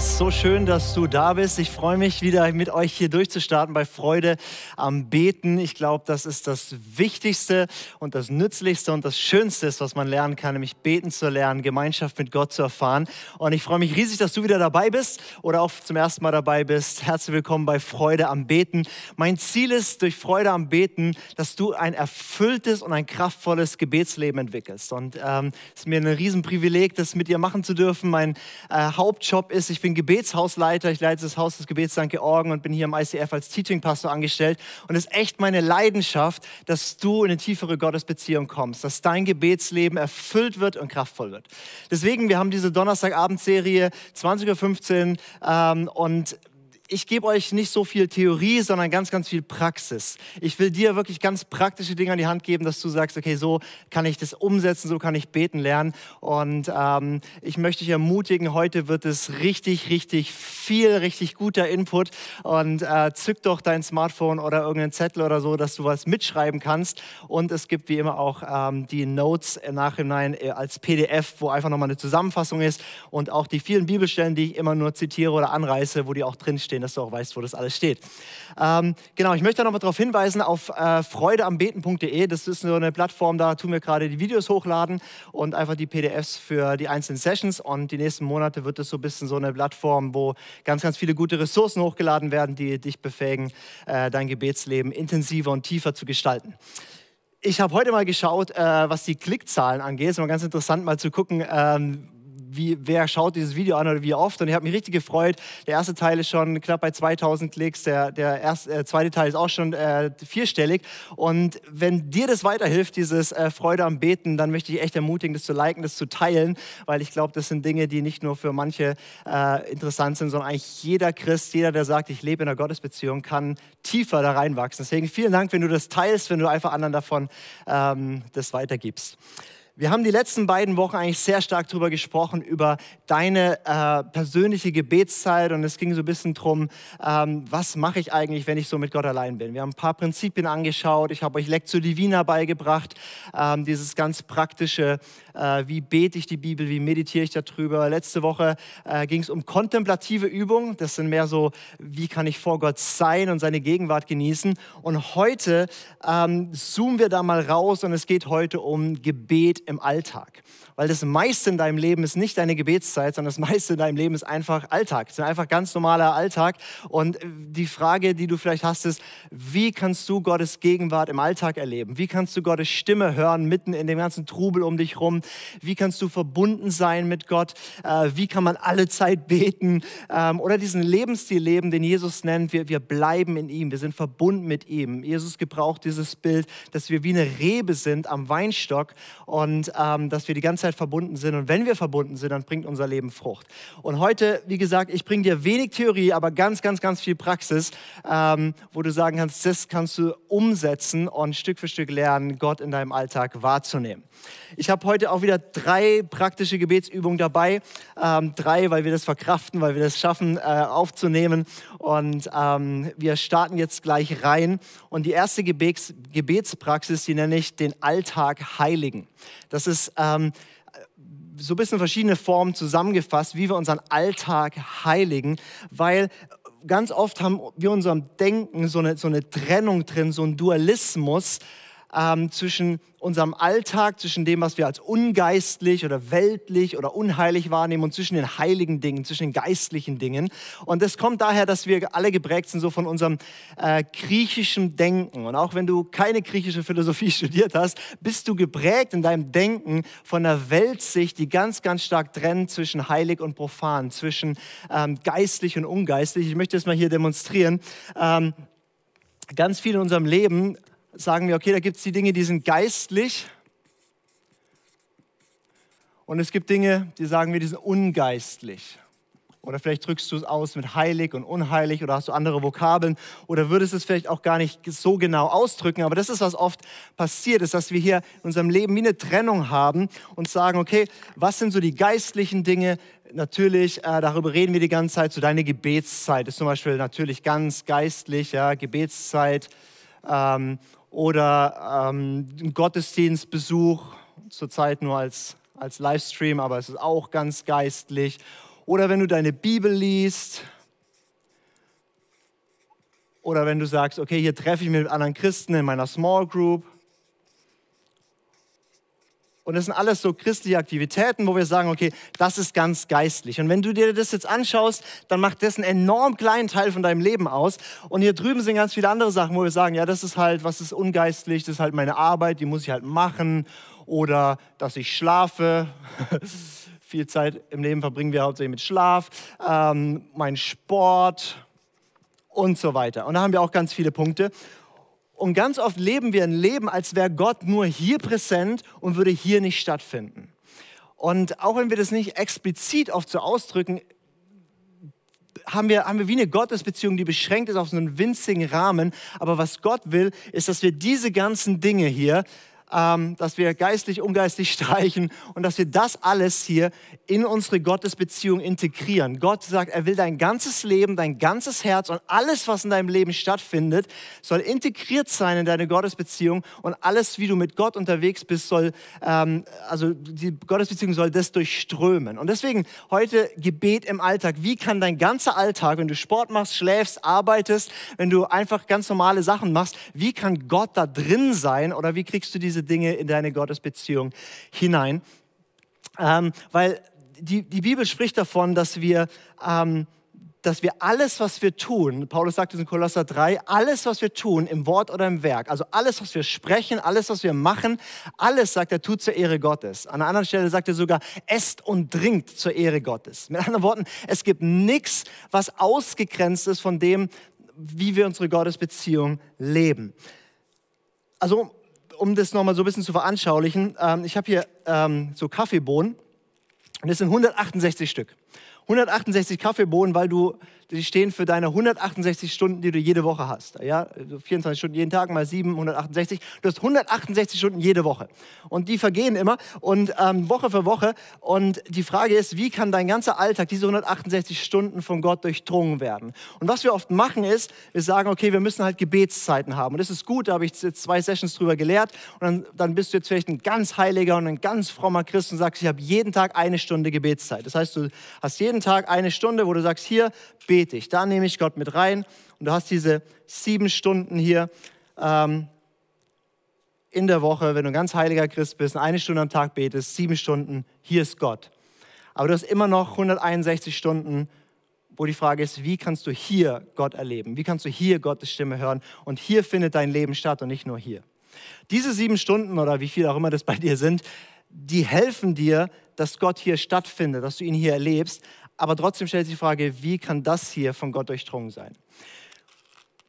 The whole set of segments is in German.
ist so schön, dass du da bist. Ich freue mich wieder mit euch hier durchzustarten bei Freude am Beten. Ich glaube, das ist das Wichtigste und das Nützlichste und das Schönste, was man lernen kann, nämlich beten zu lernen, Gemeinschaft mit Gott zu erfahren. Und ich freue mich riesig, dass du wieder dabei bist oder auch zum ersten Mal dabei bist. Herzlich willkommen bei Freude am Beten. Mein Ziel ist durch Freude am Beten, dass du ein erfülltes und ein kraftvolles Gebetsleben entwickelst. Und es ähm, ist mir ein Riesenprivileg, das mit dir machen zu dürfen. Mein äh, Hauptjob ist, ich bin Gebetshausleiter, ich leite das Haus des Gebets St. Georgen und bin hier im ICF als Teaching-Pastor angestellt. Und es ist echt meine Leidenschaft, dass du in eine tiefere Gottesbeziehung kommst, dass dein Gebetsleben erfüllt wird und kraftvoll wird. Deswegen, wir haben diese Donnerstagabendserie 20.15 Uhr ähm, und ich gebe euch nicht so viel Theorie, sondern ganz, ganz viel Praxis. Ich will dir wirklich ganz praktische Dinge an die Hand geben, dass du sagst, okay, so kann ich das umsetzen, so kann ich beten lernen. Und ähm, ich möchte dich ermutigen, heute wird es richtig, richtig viel, richtig guter Input. Und äh, zück doch dein Smartphone oder irgendeinen Zettel oder so, dass du was mitschreiben kannst. Und es gibt wie immer auch ähm, die Notes im Nachhinein äh, als PDF, wo einfach nochmal eine Zusammenfassung ist. Und auch die vielen Bibelstellen, die ich immer nur zitiere oder anreiße, wo die auch drinstehen dass du auch weißt, wo das alles steht. Ähm, genau, ich möchte noch mal darauf hinweisen, auf äh, freudeambeten.de, das ist so eine Plattform, da tun wir gerade die Videos hochladen und einfach die PDFs für die einzelnen Sessions und die nächsten Monate wird es so ein bisschen so eine Plattform, wo ganz, ganz viele gute Ressourcen hochgeladen werden, die dich befähigen, äh, dein Gebetsleben intensiver und tiefer zu gestalten ich habe heute mal geschaut, äh, was die Klickzahlen angeht. Es ist mal ganz interessant, mal zu gucken, ähm, wie, wer schaut dieses Video an oder wie oft. Und ich habe mich richtig gefreut. Der erste Teil ist schon knapp bei 2000 Klicks, der, der erste, äh, zweite Teil ist auch schon äh, vierstellig. Und wenn dir das weiterhilft, dieses äh, Freude am Beten, dann möchte ich echt ermutigen, das zu liken, das zu teilen, weil ich glaube, das sind Dinge, die nicht nur für manche äh, interessant sind, sondern eigentlich jeder Christ, jeder, der sagt, ich lebe in einer Gottesbeziehung, kann tiefer da reinwachsen. Deswegen vielen Dank, wenn du das teilst, wenn du einfach anderen davon ähm, das weitergibst. Wir haben die letzten beiden Wochen eigentlich sehr stark darüber gesprochen, über deine äh, persönliche Gebetszeit. Und es ging so ein bisschen darum, ähm, was mache ich eigentlich, wenn ich so mit Gott allein bin. Wir haben ein paar Prinzipien angeschaut, ich habe euch Lectio Divina beigebracht, ähm, dieses ganz praktische, äh, wie bete ich die Bibel, wie meditiere ich darüber. Letzte Woche äh, ging es um kontemplative Übungen, das sind mehr so, wie kann ich vor Gott sein und seine Gegenwart genießen. Und heute ähm, zoomen wir da mal raus und es geht heute um Gebet im Alltag. Weil das meiste in deinem Leben ist nicht deine Gebetszeit, sondern das meiste in deinem Leben ist einfach Alltag. Es ist einfach ganz normaler Alltag. Und die Frage, die du vielleicht hast, ist, wie kannst du Gottes Gegenwart im Alltag erleben? Wie kannst du Gottes Stimme hören mitten in dem ganzen Trubel um dich rum? Wie kannst du verbunden sein mit Gott? Äh, wie kann man alle Zeit beten? Ähm, oder diesen Lebensstil leben, den Jesus nennt, wir, wir bleiben in ihm, wir sind verbunden mit ihm. Jesus gebraucht dieses Bild, dass wir wie eine Rebe sind am Weinstock und und ähm, dass wir die ganze Zeit verbunden sind. Und wenn wir verbunden sind, dann bringt unser Leben Frucht. Und heute, wie gesagt, ich bringe dir wenig Theorie, aber ganz, ganz, ganz viel Praxis, ähm, wo du sagen kannst, das kannst du umsetzen und Stück für Stück lernen, Gott in deinem Alltag wahrzunehmen. Ich habe heute auch wieder drei praktische Gebetsübungen dabei. Ähm, drei, weil wir das verkraften, weil wir das schaffen äh, aufzunehmen. Und ähm, wir starten jetzt gleich rein. Und die erste Gebets Gebetspraxis, die nenne ich den Alltag heiligen. Das ist ähm, so ein bisschen verschiedene Formen zusammengefasst, wie wir unseren Alltag heiligen, weil ganz oft haben wir unserem Denken so eine, so eine Trennung drin, so ein Dualismus ähm, zwischen unserem Alltag, zwischen dem, was wir als ungeistlich oder weltlich oder unheilig wahrnehmen und zwischen den heiligen Dingen, zwischen den geistlichen Dingen. Und das kommt daher, dass wir alle geprägt sind so von unserem äh, griechischen Denken. Und auch wenn du keine griechische Philosophie studiert hast, bist du geprägt in deinem Denken von einer Weltsicht, die ganz, ganz stark trennt zwischen heilig und profan, zwischen ähm, geistlich und ungeistlich. Ich möchte das mal hier demonstrieren. Ähm, ganz viel in unserem Leben sagen wir, okay, da gibt es die Dinge, die sind geistlich. Und es gibt Dinge, die sagen wir, die sind ungeistlich. Oder vielleicht drückst du es aus mit heilig und unheilig oder hast du andere Vokabeln oder würdest es vielleicht auch gar nicht so genau ausdrücken. Aber das ist, was oft passiert ist, dass wir hier in unserem Leben wie eine Trennung haben und sagen, okay, was sind so die geistlichen Dinge? Natürlich, äh, darüber reden wir die ganze Zeit. So deine Gebetszeit ist zum Beispiel natürlich ganz geistlich, ja, Gebetszeit. Ähm, oder ähm, Gottesdienstbesuch, zurzeit nur als, als Livestream, aber es ist auch ganz geistlich. oder wenn du deine Bibel liest oder wenn du sagst, okay, hier treffe ich mich mit anderen Christen in meiner Small Group. Und das sind alles so christliche Aktivitäten, wo wir sagen, okay, das ist ganz geistlich. Und wenn du dir das jetzt anschaust, dann macht das einen enorm kleinen Teil von deinem Leben aus. Und hier drüben sind ganz viele andere Sachen, wo wir sagen, ja, das ist halt, was ist ungeistlich, das ist halt meine Arbeit, die muss ich halt machen. Oder dass ich schlafe. Viel Zeit im Leben verbringen wir hauptsächlich mit Schlaf. Ähm, mein Sport und so weiter. Und da haben wir auch ganz viele Punkte. Und ganz oft leben wir ein Leben, als wäre Gott nur hier präsent und würde hier nicht stattfinden. Und auch wenn wir das nicht explizit oft so ausdrücken, haben wir, haben wir wie eine Gottesbeziehung, die beschränkt ist auf so einen winzigen Rahmen. Aber was Gott will, ist, dass wir diese ganzen Dinge hier ähm, dass wir geistlich, ungeistlich streichen und dass wir das alles hier in unsere Gottesbeziehung integrieren. Gott sagt, er will dein ganzes Leben, dein ganzes Herz und alles, was in deinem Leben stattfindet, soll integriert sein in deine Gottesbeziehung und alles, wie du mit Gott unterwegs bist, soll, ähm, also die Gottesbeziehung soll das durchströmen. Und deswegen heute Gebet im Alltag. Wie kann dein ganzer Alltag, wenn du Sport machst, schläfst, arbeitest, wenn du einfach ganz normale Sachen machst, wie kann Gott da drin sein oder wie kriegst du diese diese Dinge in deine Gottesbeziehung hinein. Ähm, weil die, die Bibel spricht davon, dass wir, ähm, dass wir alles, was wir tun, Paulus sagt es in Kolosser 3, alles, was wir tun, im Wort oder im Werk, also alles, was wir sprechen, alles, was wir machen, alles, sagt er, tut zur Ehre Gottes. An einer anderen Stelle sagt er sogar, esst und trinkt zur Ehre Gottes. Mit anderen Worten, es gibt nichts, was ausgegrenzt ist von dem, wie wir unsere Gottesbeziehung leben. Also um das nochmal so ein bisschen zu veranschaulichen, ähm, ich habe hier ähm, so Kaffeebohnen und das sind 168 Stück. 168 Kaffeebohnen, weil du die stehen für deine 168 Stunden, die du jede Woche hast. Ja, 24 also Stunden jeden Tag mal 7, 168. Du hast 168 Stunden jede Woche. Und die vergehen immer und ähm, Woche für Woche. Und die Frage ist, wie kann dein ganzer Alltag, diese 168 Stunden von Gott durchdrungen werden? Und was wir oft machen ist, wir sagen, okay, wir müssen halt Gebetszeiten haben. Und das ist gut, da habe ich jetzt zwei Sessions drüber gelehrt. Und dann, dann bist du jetzt vielleicht ein ganz heiliger und ein ganz frommer Christ und sagst, ich habe jeden Tag eine Stunde Gebetszeit. Das heißt, du hast jeden Tag eine Stunde, wo du sagst, hier, bete ich. Da nehme ich Gott mit rein. Und du hast diese sieben Stunden hier ähm, in der Woche, wenn du ein ganz heiliger Christ bist, eine Stunde am Tag betest, sieben Stunden, hier ist Gott. Aber du hast immer noch 161 Stunden, wo die Frage ist, wie kannst du hier Gott erleben? Wie kannst du hier Gottes Stimme hören? Und hier findet dein Leben statt und nicht nur hier. Diese sieben Stunden oder wie viel auch immer das bei dir sind, die helfen dir, dass Gott hier stattfindet, dass du ihn hier erlebst. Aber trotzdem stellt sich die Frage, wie kann das hier von Gott durchdrungen sein?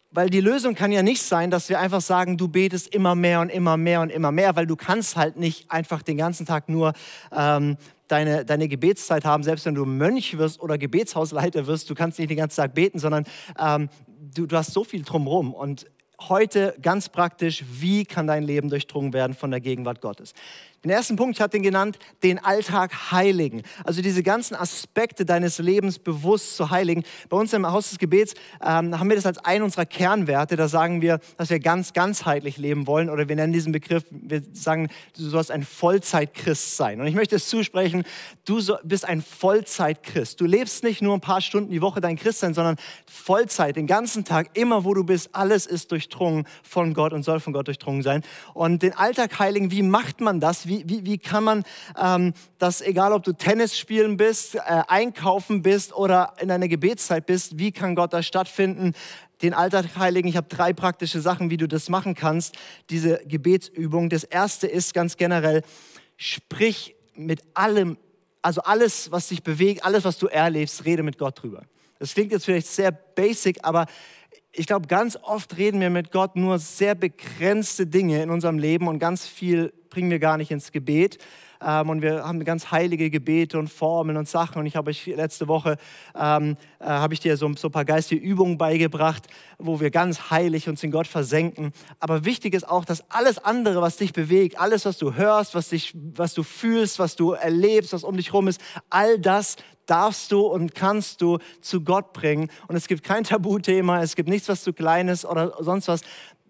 Weil die Lösung kann ja nicht sein, dass wir einfach sagen, du betest immer mehr und immer mehr und immer mehr, weil du kannst halt nicht einfach den ganzen Tag nur ähm, deine, deine Gebetszeit haben, selbst wenn du Mönch wirst oder Gebetshausleiter wirst, du kannst nicht den ganzen Tag beten, sondern ähm, du, du hast so viel drumherum. Und heute ganz praktisch, wie kann dein Leben durchdrungen werden von der Gegenwart Gottes? Den ersten Punkt, ich hatte ihn genannt, den Alltag heiligen. Also diese ganzen Aspekte deines Lebens bewusst zu heiligen. Bei uns im Haus des Gebets ähm, haben wir das als einen unserer Kernwerte. Da sagen wir, dass wir ganz ganzheitlich leben wollen. Oder wir nennen diesen Begriff, wir sagen, du sollst ein Vollzeitchrist sein. Und ich möchte es zusprechen, du bist ein Vollzeitchrist. Du lebst nicht nur ein paar Stunden die Woche dein Christsein, sondern Vollzeit, den ganzen Tag, immer wo du bist, alles ist durchdrungen von Gott und soll von Gott durchdrungen sein. Und den Alltag heiligen, wie macht man das? Wie, wie, wie kann man ähm, das, egal ob du Tennis spielen bist, äh, einkaufen bist oder in einer Gebetszeit bist, wie kann Gott da stattfinden? Den Alltag heiligen, ich habe drei praktische Sachen, wie du das machen kannst, diese Gebetsübung. Das erste ist ganz generell, sprich mit allem, also alles, was dich bewegt, alles, was du erlebst, rede mit Gott drüber. Das klingt jetzt vielleicht sehr basic, aber ich glaube, ganz oft reden wir mit Gott nur sehr begrenzte Dinge in unserem Leben und ganz viel bringen wir gar nicht ins Gebet. Ähm, und wir haben ganz heilige Gebete und Formeln und Sachen. Und ich habe euch letzte Woche, ähm, äh, habe ich dir so, so ein paar geistige Übungen beigebracht, wo wir ganz heilig uns in Gott versenken. Aber wichtig ist auch, dass alles andere, was dich bewegt, alles, was du hörst, was, dich, was du fühlst, was du erlebst, was um dich herum ist, all das darfst du und kannst du zu Gott bringen. Und es gibt kein Tabuthema, es gibt nichts, was zu klein ist oder sonst was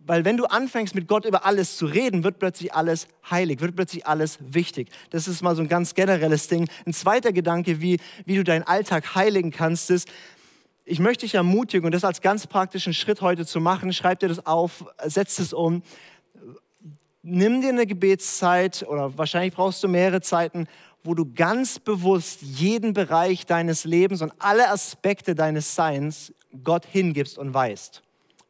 Weil wenn du anfängst mit Gott über alles zu reden, wird plötzlich alles heilig, wird plötzlich alles wichtig. Das ist mal so ein ganz generelles Ding. Ein zweiter Gedanke, wie, wie du deinen Alltag heiligen kannst, ist, ich möchte dich ermutigen und das als ganz praktischen Schritt heute zu machen, schreib dir das auf, setz es um. Nimm dir eine Gebetszeit oder wahrscheinlich brauchst du mehrere Zeiten, wo du ganz bewusst jeden Bereich deines Lebens und alle Aspekte deines Seins Gott hingibst und weißt.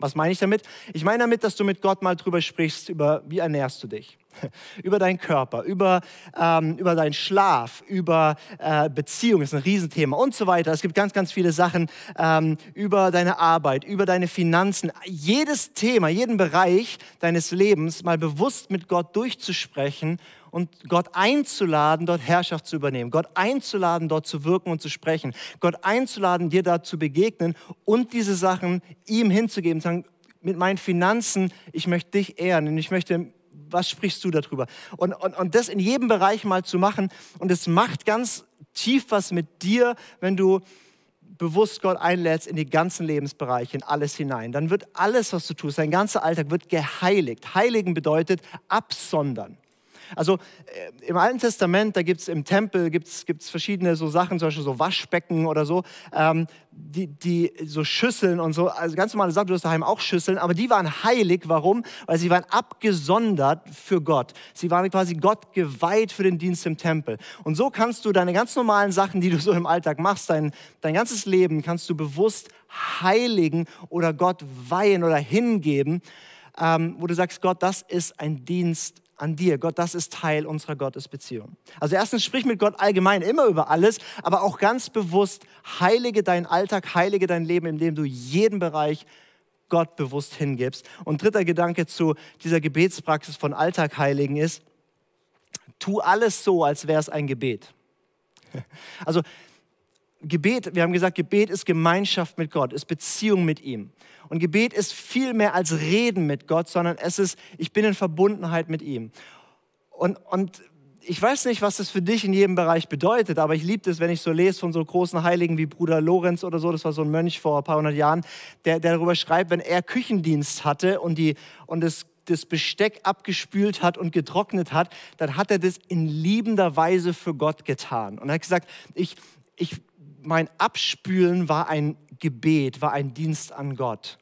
Was meine ich damit? Ich meine damit, dass du mit Gott mal drüber sprichst, über wie ernährst du dich, über deinen Körper, über, ähm, über deinen Schlaf, über äh, Beziehung, ist ein Riesenthema und so weiter. Es gibt ganz, ganz viele Sachen ähm, über deine Arbeit, über deine Finanzen. Jedes Thema, jeden Bereich deines Lebens mal bewusst mit Gott durchzusprechen und Gott einzuladen, dort Herrschaft zu übernehmen, Gott einzuladen, dort zu wirken und zu sprechen, Gott einzuladen, dir da zu begegnen und diese Sachen ihm hinzugeben, sagen, mit meinen Finanzen, ich möchte dich ehren und ich möchte, was sprichst du darüber? Und, und, und das in jedem Bereich mal zu machen und es macht ganz tief was mit dir, wenn du bewusst Gott einlädst in die ganzen Lebensbereiche, in alles hinein. Dann wird alles, was du tust, dein ganzer Alltag wird geheiligt. Heiligen bedeutet absondern. Also äh, im Alten Testament, da gibt es im Tempel gibt's, gibt's verschiedene so Sachen, zum Beispiel so Waschbecken oder so, ähm, die, die so Schüsseln und so, also ganz normale Sachen, du hast daheim auch Schüsseln, aber die waren heilig. Warum? Weil sie waren abgesondert für Gott. Sie waren quasi Gott geweiht für den Dienst im Tempel. Und so kannst du deine ganz normalen Sachen, die du so im Alltag machst, dein, dein ganzes Leben, kannst du bewusst heiligen oder Gott weihen oder hingeben, ähm, wo du sagst, Gott, das ist ein Dienst an dir. Gott, das ist Teil unserer Gottesbeziehung. Also erstens sprich mit Gott allgemein immer über alles, aber auch ganz bewusst heilige deinen Alltag, heilige dein Leben, indem du jeden Bereich Gott bewusst hingibst. Und dritter Gedanke zu dieser Gebetspraxis von Alltag heiligen ist, tu alles so, als wäre es ein Gebet. Also Gebet, wir haben gesagt, Gebet ist Gemeinschaft mit Gott, ist Beziehung mit ihm. Und Gebet ist viel mehr als Reden mit Gott, sondern es ist, ich bin in Verbundenheit mit ihm. Und, und ich weiß nicht, was das für dich in jedem Bereich bedeutet, aber ich liebe es, wenn ich so lese von so großen Heiligen wie Bruder Lorenz oder so, das war so ein Mönch vor ein paar hundert Jahren, der, der darüber schreibt, wenn er Küchendienst hatte und, die, und das, das Besteck abgespült hat und getrocknet hat, dann hat er das in liebender Weise für Gott getan. Und er hat gesagt, ich, ich, mein Abspülen war ein Gebet, war ein Dienst an Gott.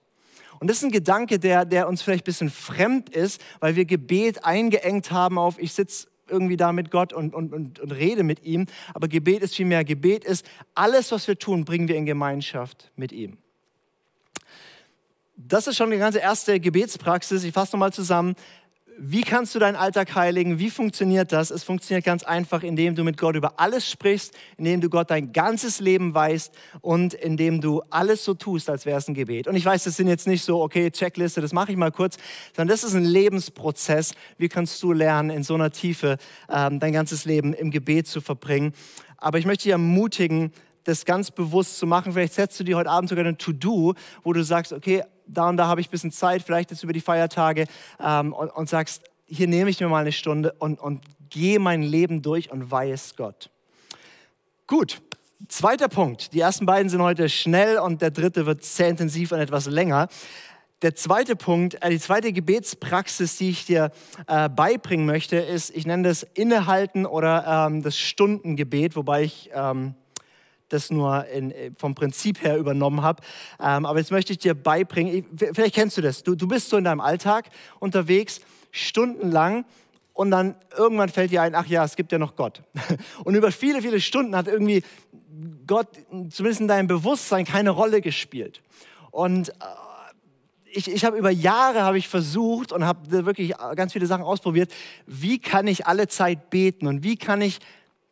Und das ist ein Gedanke, der, der uns vielleicht ein bisschen fremd ist, weil wir Gebet eingeengt haben auf, ich sitze irgendwie da mit Gott und, und, und, und rede mit ihm. Aber Gebet ist vielmehr, Gebet ist, alles, was wir tun, bringen wir in Gemeinschaft mit ihm. Das ist schon die ganze erste Gebetspraxis. Ich fasse nochmal zusammen. Wie kannst du deinen Alltag heiligen? Wie funktioniert das? Es funktioniert ganz einfach, indem du mit Gott über alles sprichst, indem du Gott dein ganzes Leben weißt und indem du alles so tust, als wäre es ein Gebet. Und ich weiß, das sind jetzt nicht so, okay, Checkliste, das mache ich mal kurz, sondern das ist ein Lebensprozess. Wie kannst du lernen, in so einer Tiefe ähm, dein ganzes Leben im Gebet zu verbringen? Aber ich möchte dich ermutigen, das ganz bewusst zu machen. Vielleicht setzt du dir heute Abend sogar ein To-Do, wo du sagst, okay, da und da habe ich ein bisschen Zeit, vielleicht jetzt über die Feiertage ähm, und, und, sagst, hier nehme ich mir mal eine Stunde und, und gehe mein Leben durch und weiß Gott. Gut, zweiter Punkt. Die ersten beiden sind heute schnell und der dritte wird sehr intensiv und etwas länger. Der zweite Punkt, äh, die zweite Gebetspraxis, die ich dir äh, beibringen möchte, ist, ich nenne das Innehalten oder ähm, das Stundengebet, wobei ich ähm, das nur in, äh, vom Prinzip her übernommen habe. Ähm, aber jetzt möchte ich dir beibringen, vielleicht kennst du das, du, du bist so in deinem Alltag unterwegs, stundenlang und dann irgendwann fällt dir ein, ach ja, es gibt ja noch Gott. Und über viele, viele Stunden hat irgendwie Gott, zumindest in deinem Bewusstsein, keine Rolle gespielt. Und äh, ich, ich habe über Jahre habe ich versucht und habe wirklich ganz viele Sachen ausprobiert. Wie kann ich alle Zeit beten und wie kann ich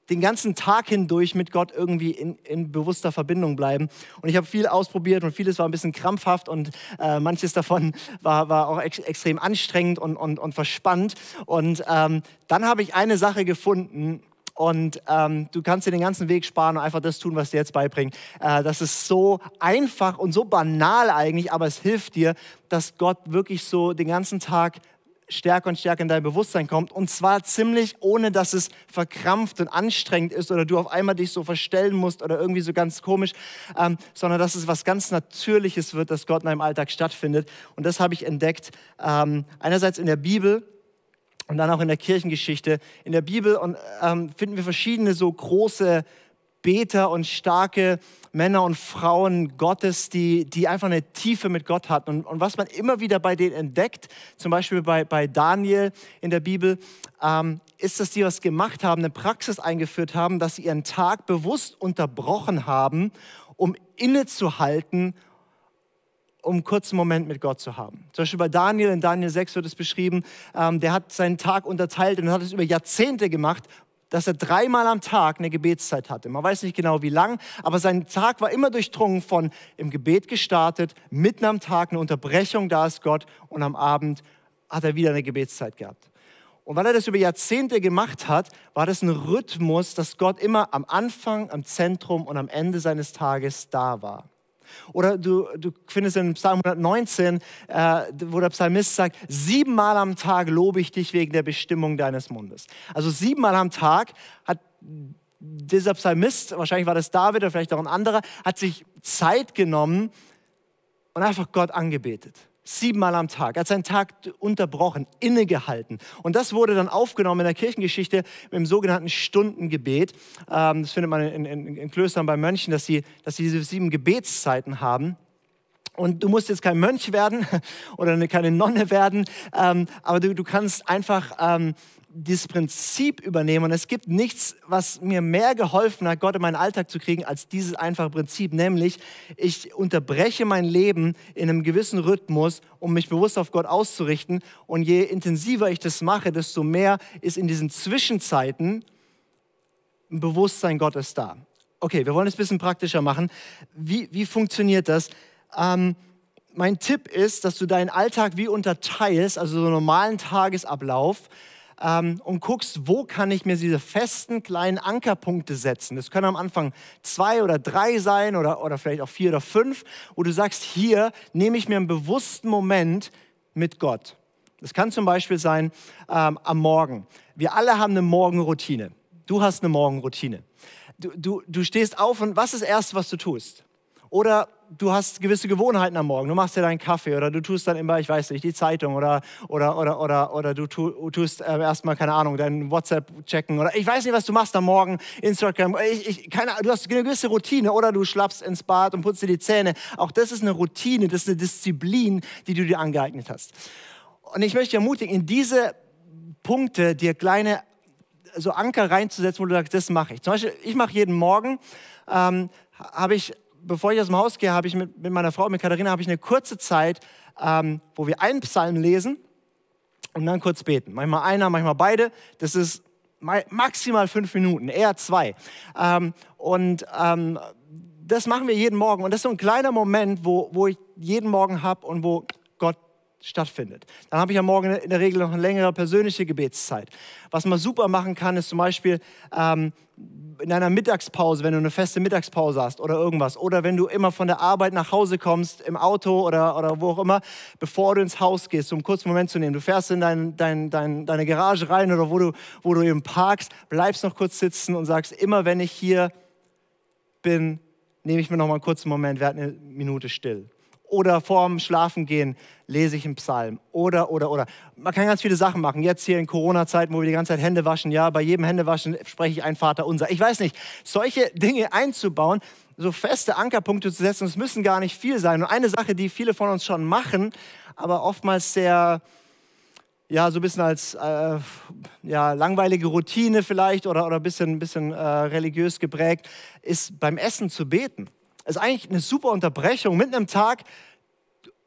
den ganzen Tag hindurch mit Gott irgendwie in, in bewusster Verbindung bleiben. Und ich habe viel ausprobiert und vieles war ein bisschen krampfhaft und äh, manches davon war, war auch ex extrem anstrengend und, und, und verspannt. Und ähm, dann habe ich eine Sache gefunden, und ähm, du kannst dir den ganzen Weg sparen und einfach das tun, was dir jetzt beibringt. Äh, das ist so einfach und so banal eigentlich, aber es hilft dir, dass Gott wirklich so den ganzen Tag stärker und stärker in dein Bewusstsein kommt. Und zwar ziemlich, ohne dass es verkrampft und anstrengend ist oder du auf einmal dich so verstellen musst oder irgendwie so ganz komisch, ähm, sondern dass es was ganz Natürliches wird, dass Gott in deinem Alltag stattfindet. Und das habe ich entdeckt, ähm, einerseits in der Bibel, und dann auch in der Kirchengeschichte. In der Bibel und, ähm, finden wir verschiedene so große Beter und starke Männer und Frauen Gottes, die, die einfach eine Tiefe mit Gott hatten. Und, und was man immer wieder bei denen entdeckt, zum Beispiel bei, bei Daniel in der Bibel, ähm, ist, dass die was gemacht haben, eine Praxis eingeführt haben, dass sie ihren Tag bewusst unterbrochen haben, um innezuhalten um einen kurzen Moment mit Gott zu haben. Zum Beispiel bei Daniel, in Daniel 6 wird es beschrieben, ähm, der hat seinen Tag unterteilt und hat es über Jahrzehnte gemacht, dass er dreimal am Tag eine Gebetszeit hatte. Man weiß nicht genau wie lang, aber sein Tag war immer durchdrungen von im Gebet gestartet, mitten am Tag eine Unterbrechung, da ist Gott und am Abend hat er wieder eine Gebetszeit gehabt. Und weil er das über Jahrzehnte gemacht hat, war das ein Rhythmus, dass Gott immer am Anfang, am Zentrum und am Ende seines Tages da war. Oder du, du findest in Psalm 119, äh, wo der Psalmist sagt, siebenmal am Tag lobe ich dich wegen der Bestimmung deines Mundes. Also siebenmal am Tag hat dieser Psalmist, wahrscheinlich war das David oder vielleicht auch ein anderer, hat sich Zeit genommen und einfach Gott angebetet siebenmal am Tag. Hat seinen Tag unterbrochen, innegehalten. Und das wurde dann aufgenommen in der Kirchengeschichte dem sogenannten Stundengebet. Ähm, das findet man in, in, in Klöstern bei Mönchen, dass sie, dass sie diese sieben Gebetszeiten haben. Und du musst jetzt kein Mönch werden oder keine Nonne werden, ähm, aber du, du kannst einfach ähm, dieses Prinzip übernehmen. Und es gibt nichts, was mir mehr geholfen hat, Gott in meinen Alltag zu kriegen, als dieses einfache Prinzip. Nämlich, ich unterbreche mein Leben in einem gewissen Rhythmus, um mich bewusst auf Gott auszurichten. Und je intensiver ich das mache, desto mehr ist in diesen Zwischenzeiten ein Bewusstsein Gottes da. Okay, wir wollen es ein bisschen praktischer machen. Wie, wie funktioniert das? Ähm, mein Tipp ist, dass du deinen Alltag wie unterteilst, also so einen normalen Tagesablauf, ähm, und guckst, wo kann ich mir diese festen kleinen Ankerpunkte setzen. Das können am Anfang zwei oder drei sein oder, oder vielleicht auch vier oder fünf, wo du sagst, hier nehme ich mir einen bewussten Moment mit Gott. Das kann zum Beispiel sein ähm, am Morgen. Wir alle haben eine Morgenroutine. Du hast eine Morgenroutine. Du, du, du stehst auf und was ist das Erste, was du tust? Oder du hast gewisse Gewohnheiten am Morgen. Du machst dir deinen Kaffee oder du tust dann immer, ich weiß nicht, die Zeitung oder, oder, oder, oder, oder du tust äh, erstmal, keine Ahnung, dein WhatsApp checken oder ich weiß nicht, was du machst am Morgen, Instagram. Ich, ich, keine, du hast eine gewisse Routine oder du schlappst ins Bad und putzt dir die Zähne. Auch das ist eine Routine, das ist eine Disziplin, die du dir angeeignet hast. Und ich möchte dich ermutigen, in diese Punkte dir kleine so Anker reinzusetzen, wo du sagst, das mache ich. Zum Beispiel, ich mache jeden Morgen, ähm, habe ich bevor ich aus dem Haus gehe, habe ich mit, mit meiner Frau, mit Katharina, habe ich eine kurze Zeit, ähm, wo wir einen Psalm lesen und dann kurz beten. Manchmal einer, manchmal beide. Das ist maximal fünf Minuten, eher zwei. Ähm, und ähm, das machen wir jeden Morgen. Und das ist so ein kleiner Moment, wo, wo ich jeden Morgen habe und wo stattfindet. Dann habe ich am Morgen in der Regel noch eine längere persönliche Gebetszeit. Was man super machen kann, ist zum Beispiel ähm, in einer Mittagspause, wenn du eine feste Mittagspause hast oder irgendwas, oder wenn du immer von der Arbeit nach Hause kommst, im Auto oder, oder wo auch immer, bevor du ins Haus gehst, um einen kurzen Moment zu nehmen. Du fährst in dein, dein, dein, deine Garage rein oder wo du, wo du eben parkst, bleibst noch kurz sitzen und sagst, immer wenn ich hier bin, nehme ich mir noch mal einen kurzen Moment, werde eine Minute still oder vorm Schlafengehen lese ich einen Psalm oder, oder, oder. Man kann ganz viele Sachen machen. Jetzt hier in Corona-Zeiten, wo wir die ganze Zeit Hände waschen, ja, bei jedem Händewaschen spreche ich ein Vater unser. Ich weiß nicht, solche Dinge einzubauen, so feste Ankerpunkte zu setzen, es müssen gar nicht viel sein. Und eine Sache, die viele von uns schon machen, aber oftmals sehr, ja, so ein bisschen als äh, ja, langweilige Routine vielleicht oder, oder ein bisschen, bisschen äh, religiös geprägt, ist beim Essen zu beten ist eigentlich eine super Unterbrechung, mitten im Tag,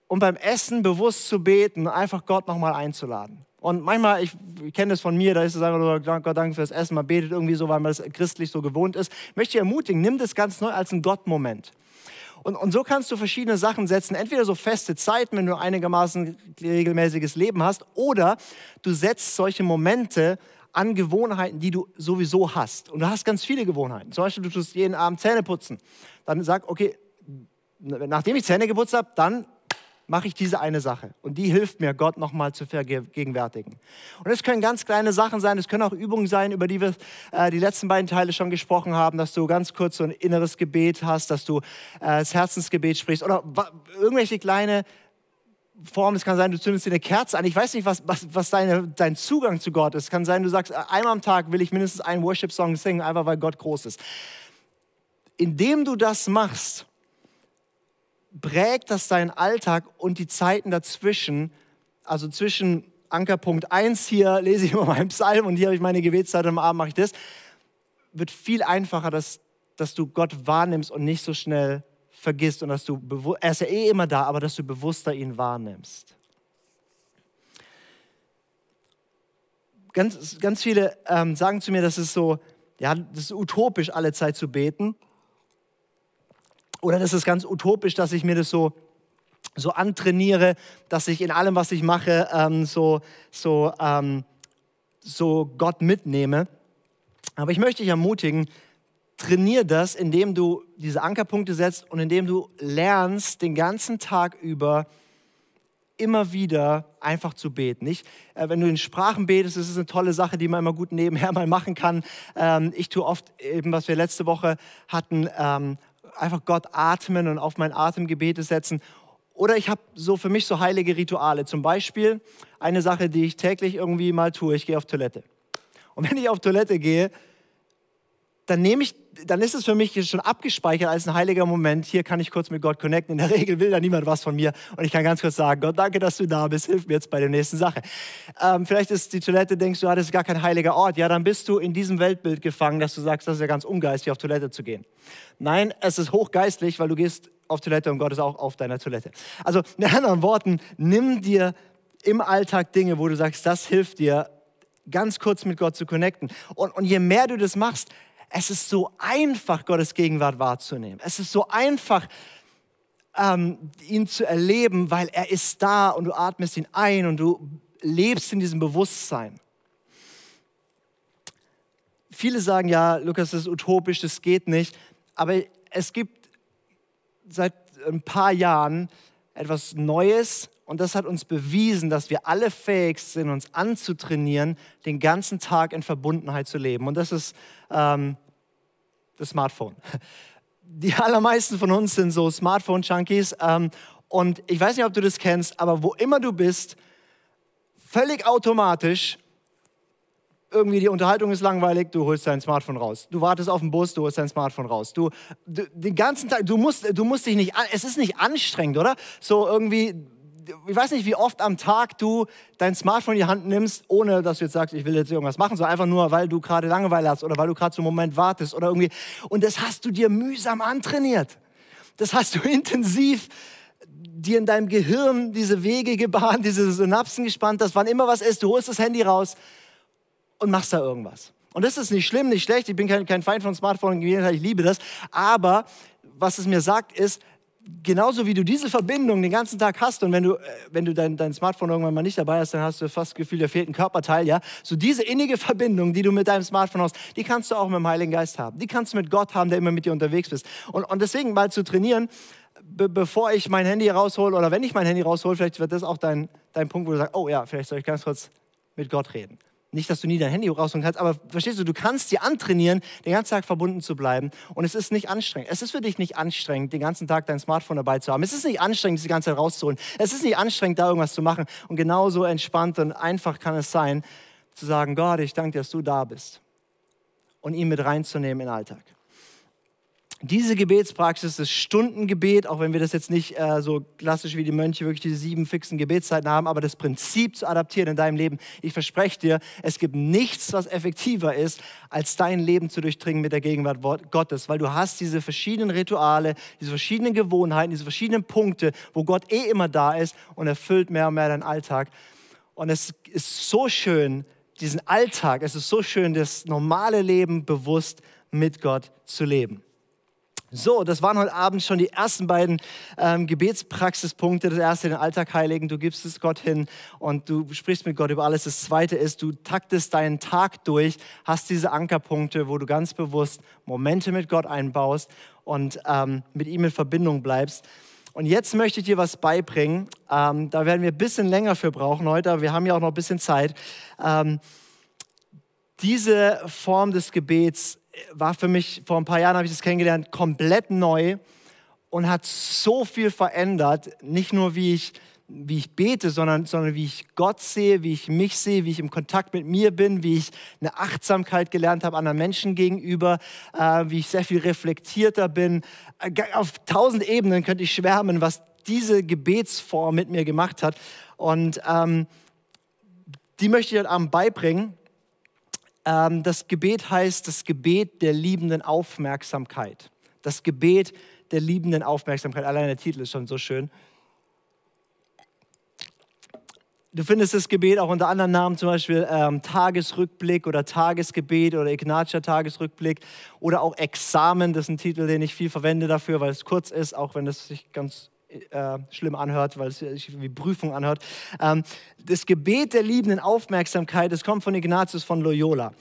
um beim Essen bewusst zu beten, einfach Gott nochmal einzuladen. Und manchmal, ich, ich kenne das von mir, da ist es einfach nur, Gott, danke fürs Essen, man betet irgendwie so, weil man das christlich so gewohnt ist. Ich möchte dich ermutigen, nimm das ganz neu als einen Gott-Moment. Und, und so kannst du verschiedene Sachen setzen, entweder so feste Zeiten, wenn du einigermaßen regelmäßiges Leben hast, oder du setzt solche Momente an Gewohnheiten, die du sowieso hast. Und du hast ganz viele Gewohnheiten. Zum Beispiel, du tust jeden Abend Zähne putzen. Dann sag, okay, nachdem ich Zähne geputzt habe, dann mache ich diese eine Sache. Und die hilft mir, Gott nochmal zu vergegenwärtigen. Und es können ganz kleine Sachen sein, es können auch Übungen sein, über die wir äh, die letzten beiden Teile schon gesprochen haben, dass du ganz kurz so ein inneres Gebet hast, dass du äh, das Herzensgebet sprichst oder irgendwelche kleine Form, es kann sein, du zündest dir eine Kerze an. Ich weiß nicht, was, was, was deine, dein Zugang zu Gott ist. Es kann sein, du sagst, einmal am Tag will ich mindestens einen Worship-Song singen, einfach weil Gott groß ist. Indem du das machst, prägt das deinen Alltag und die Zeiten dazwischen, also zwischen Ankerpunkt 1 hier lese ich immer meinen Psalm und hier habe ich meine Gebetszeit und am Abend mache ich das, wird viel einfacher, dass, dass du Gott wahrnimmst und nicht so schnell vergisst und dass du, er ist ja eh immer da, aber dass du bewusster ihn wahrnimmst. Ganz, ganz viele ähm, sagen zu mir, das ist so, ja, das ist utopisch, alle Zeit zu beten. Oder das ist ganz utopisch, dass ich mir das so, so antrainiere, dass ich in allem, was ich mache, ähm, so, so, ähm, so Gott mitnehme. Aber ich möchte dich ermutigen, trainier das, indem du diese Ankerpunkte setzt und indem du lernst, den ganzen Tag über immer wieder einfach zu beten. Nicht, äh, wenn du in Sprachen betest, ist eine tolle Sache, die man immer gut nebenher mal machen kann. Ähm, ich tue oft eben, was wir letzte Woche hatten, ähm, einfach Gott atmen und auf mein Atemgebete setzen. Oder ich habe so für mich so heilige Rituale. Zum Beispiel eine Sache, die ich täglich irgendwie mal tue. Ich gehe auf Toilette. Und wenn ich auf Toilette gehe, dann nehme ich, dann ist es für mich schon abgespeichert als ein heiliger Moment. Hier kann ich kurz mit Gott connecten. In der Regel will da niemand was von mir und ich kann ganz kurz sagen: Gott, danke, dass du da bist. Hilf mir jetzt bei der nächsten Sache. Ähm, vielleicht ist die Toilette, denkst du, ah, das ist gar kein heiliger Ort. Ja, dann bist du in diesem Weltbild gefangen, dass du sagst, das ist ja ganz ungeistig, auf Toilette zu gehen. Nein, es ist hochgeistlich, weil du gehst auf Toilette und Gott ist auch auf deiner Toilette. Also mit anderen Worten, nimm dir im Alltag Dinge, wo du sagst, das hilft dir, ganz kurz mit Gott zu connecten. Und, und je mehr du das machst, es ist so einfach, Gottes Gegenwart wahrzunehmen. Es ist so einfach, ähm, ihn zu erleben, weil er ist da und du atmest ihn ein und du lebst in diesem Bewusstsein. Viele sagen ja, Lukas, das ist utopisch, das geht nicht. Aber es gibt seit ein paar Jahren etwas Neues und das hat uns bewiesen, dass wir alle fähig sind, uns anzutrainieren, den ganzen Tag in Verbundenheit zu leben. Und das ist ähm, das Smartphone. Die allermeisten von uns sind so Smartphone-Junkies. Ähm, und ich weiß nicht, ob du das kennst, aber wo immer du bist, völlig automatisch, irgendwie die Unterhaltung ist langweilig, du holst dein Smartphone raus. Du wartest auf den Bus, du holst dein Smartphone raus. Du, du den ganzen Tag, du musst, du musst dich nicht, es ist nicht anstrengend, oder? So irgendwie, ich weiß nicht, wie oft am Tag du dein Smartphone in die Hand nimmst, ohne dass du jetzt sagst, ich will jetzt irgendwas machen, sondern einfach nur, weil du gerade Langeweile hast oder weil du gerade so einen Moment wartest oder irgendwie. Und das hast du dir mühsam antrainiert. Das hast du intensiv dir in deinem Gehirn diese Wege gebahnt, diese Synapsen gespannt, dass wann immer was ist, du holst das Handy raus und machst da irgendwas. Und das ist nicht schlimm, nicht schlecht. Ich bin kein, kein Feind von Smartphone, ich liebe das. Aber was es mir sagt, ist, genauso wie du diese Verbindung den ganzen Tag hast und wenn du, äh, wenn du dein, dein Smartphone irgendwann mal nicht dabei hast, dann hast du fast das Gefühl, da fehlt ein Körperteil, ja. So diese innige Verbindung, die du mit deinem Smartphone hast, die kannst du auch mit dem Heiligen Geist haben. Die kannst du mit Gott haben, der immer mit dir unterwegs ist. Und, und deswegen mal zu trainieren, be bevor ich mein Handy raushole oder wenn ich mein Handy raushole, vielleicht wird das auch dein, dein Punkt, wo du sagst, oh ja, vielleicht soll ich ganz kurz mit Gott reden. Nicht, dass du nie dein Handy rausholen kannst, aber verstehst du, du kannst dir antrainieren, den ganzen Tag verbunden zu bleiben. Und es ist nicht anstrengend. Es ist für dich nicht anstrengend, den ganzen Tag dein Smartphone dabei zu haben. Es ist nicht anstrengend, die ganze Zeit rauszuholen. Es ist nicht anstrengend, da irgendwas zu machen. Und genauso entspannt und einfach kann es sein, zu sagen, Gott, ich danke dir, dass du da bist. Und ihn mit reinzunehmen in den Alltag. Diese Gebetspraxis, das Stundengebet, auch wenn wir das jetzt nicht äh, so klassisch wie die Mönche wirklich diese sieben fixen Gebetszeiten haben, aber das Prinzip zu adaptieren in deinem Leben, ich verspreche dir, es gibt nichts, was effektiver ist, als dein Leben zu durchdringen mit der Gegenwart Gottes, weil du hast diese verschiedenen Rituale, diese verschiedenen Gewohnheiten, diese verschiedenen Punkte, wo Gott eh immer da ist und erfüllt mehr und mehr deinen Alltag. Und es ist so schön, diesen Alltag, es ist so schön, das normale Leben bewusst mit Gott zu leben. So, das waren heute Abend schon die ersten beiden ähm, Gebetspraxispunkte. Das erste, den Alltag heiligen, du gibst es Gott hin und du sprichst mit Gott über alles. Das zweite ist, du taktest deinen Tag durch, hast diese Ankerpunkte, wo du ganz bewusst Momente mit Gott einbaust und ähm, mit ihm in Verbindung bleibst. Und jetzt möchte ich dir was beibringen. Ähm, da werden wir ein bisschen länger für brauchen heute, aber wir haben ja auch noch ein bisschen Zeit. Ähm, diese Form des Gebets war für mich, vor ein paar Jahren habe ich das kennengelernt, komplett neu und hat so viel verändert. Nicht nur, wie ich, wie ich bete, sondern, sondern wie ich Gott sehe, wie ich mich sehe, wie ich im Kontakt mit mir bin, wie ich eine Achtsamkeit gelernt habe anderen Menschen gegenüber, äh, wie ich sehr viel reflektierter bin. Äh, auf tausend Ebenen könnte ich schwärmen, was diese Gebetsform mit mir gemacht hat. Und ähm, die möchte ich heute Abend beibringen. Ähm, das Gebet heißt das Gebet der liebenden Aufmerksamkeit. Das Gebet der liebenden Aufmerksamkeit. Allein der Titel ist schon so schön. Du findest das Gebet auch unter anderen Namen, zum Beispiel ähm, Tagesrückblick oder Tagesgebet oder Ignatia Tagesrückblick oder auch Examen. Das ist ein Titel, den ich viel verwende dafür, weil es kurz ist, auch wenn es sich ganz äh, schlimm anhört, weil es sich wie Prüfung anhört. Ähm, das Gebet der liebenden Aufmerksamkeit, das kommt von Ignatius von Loyola.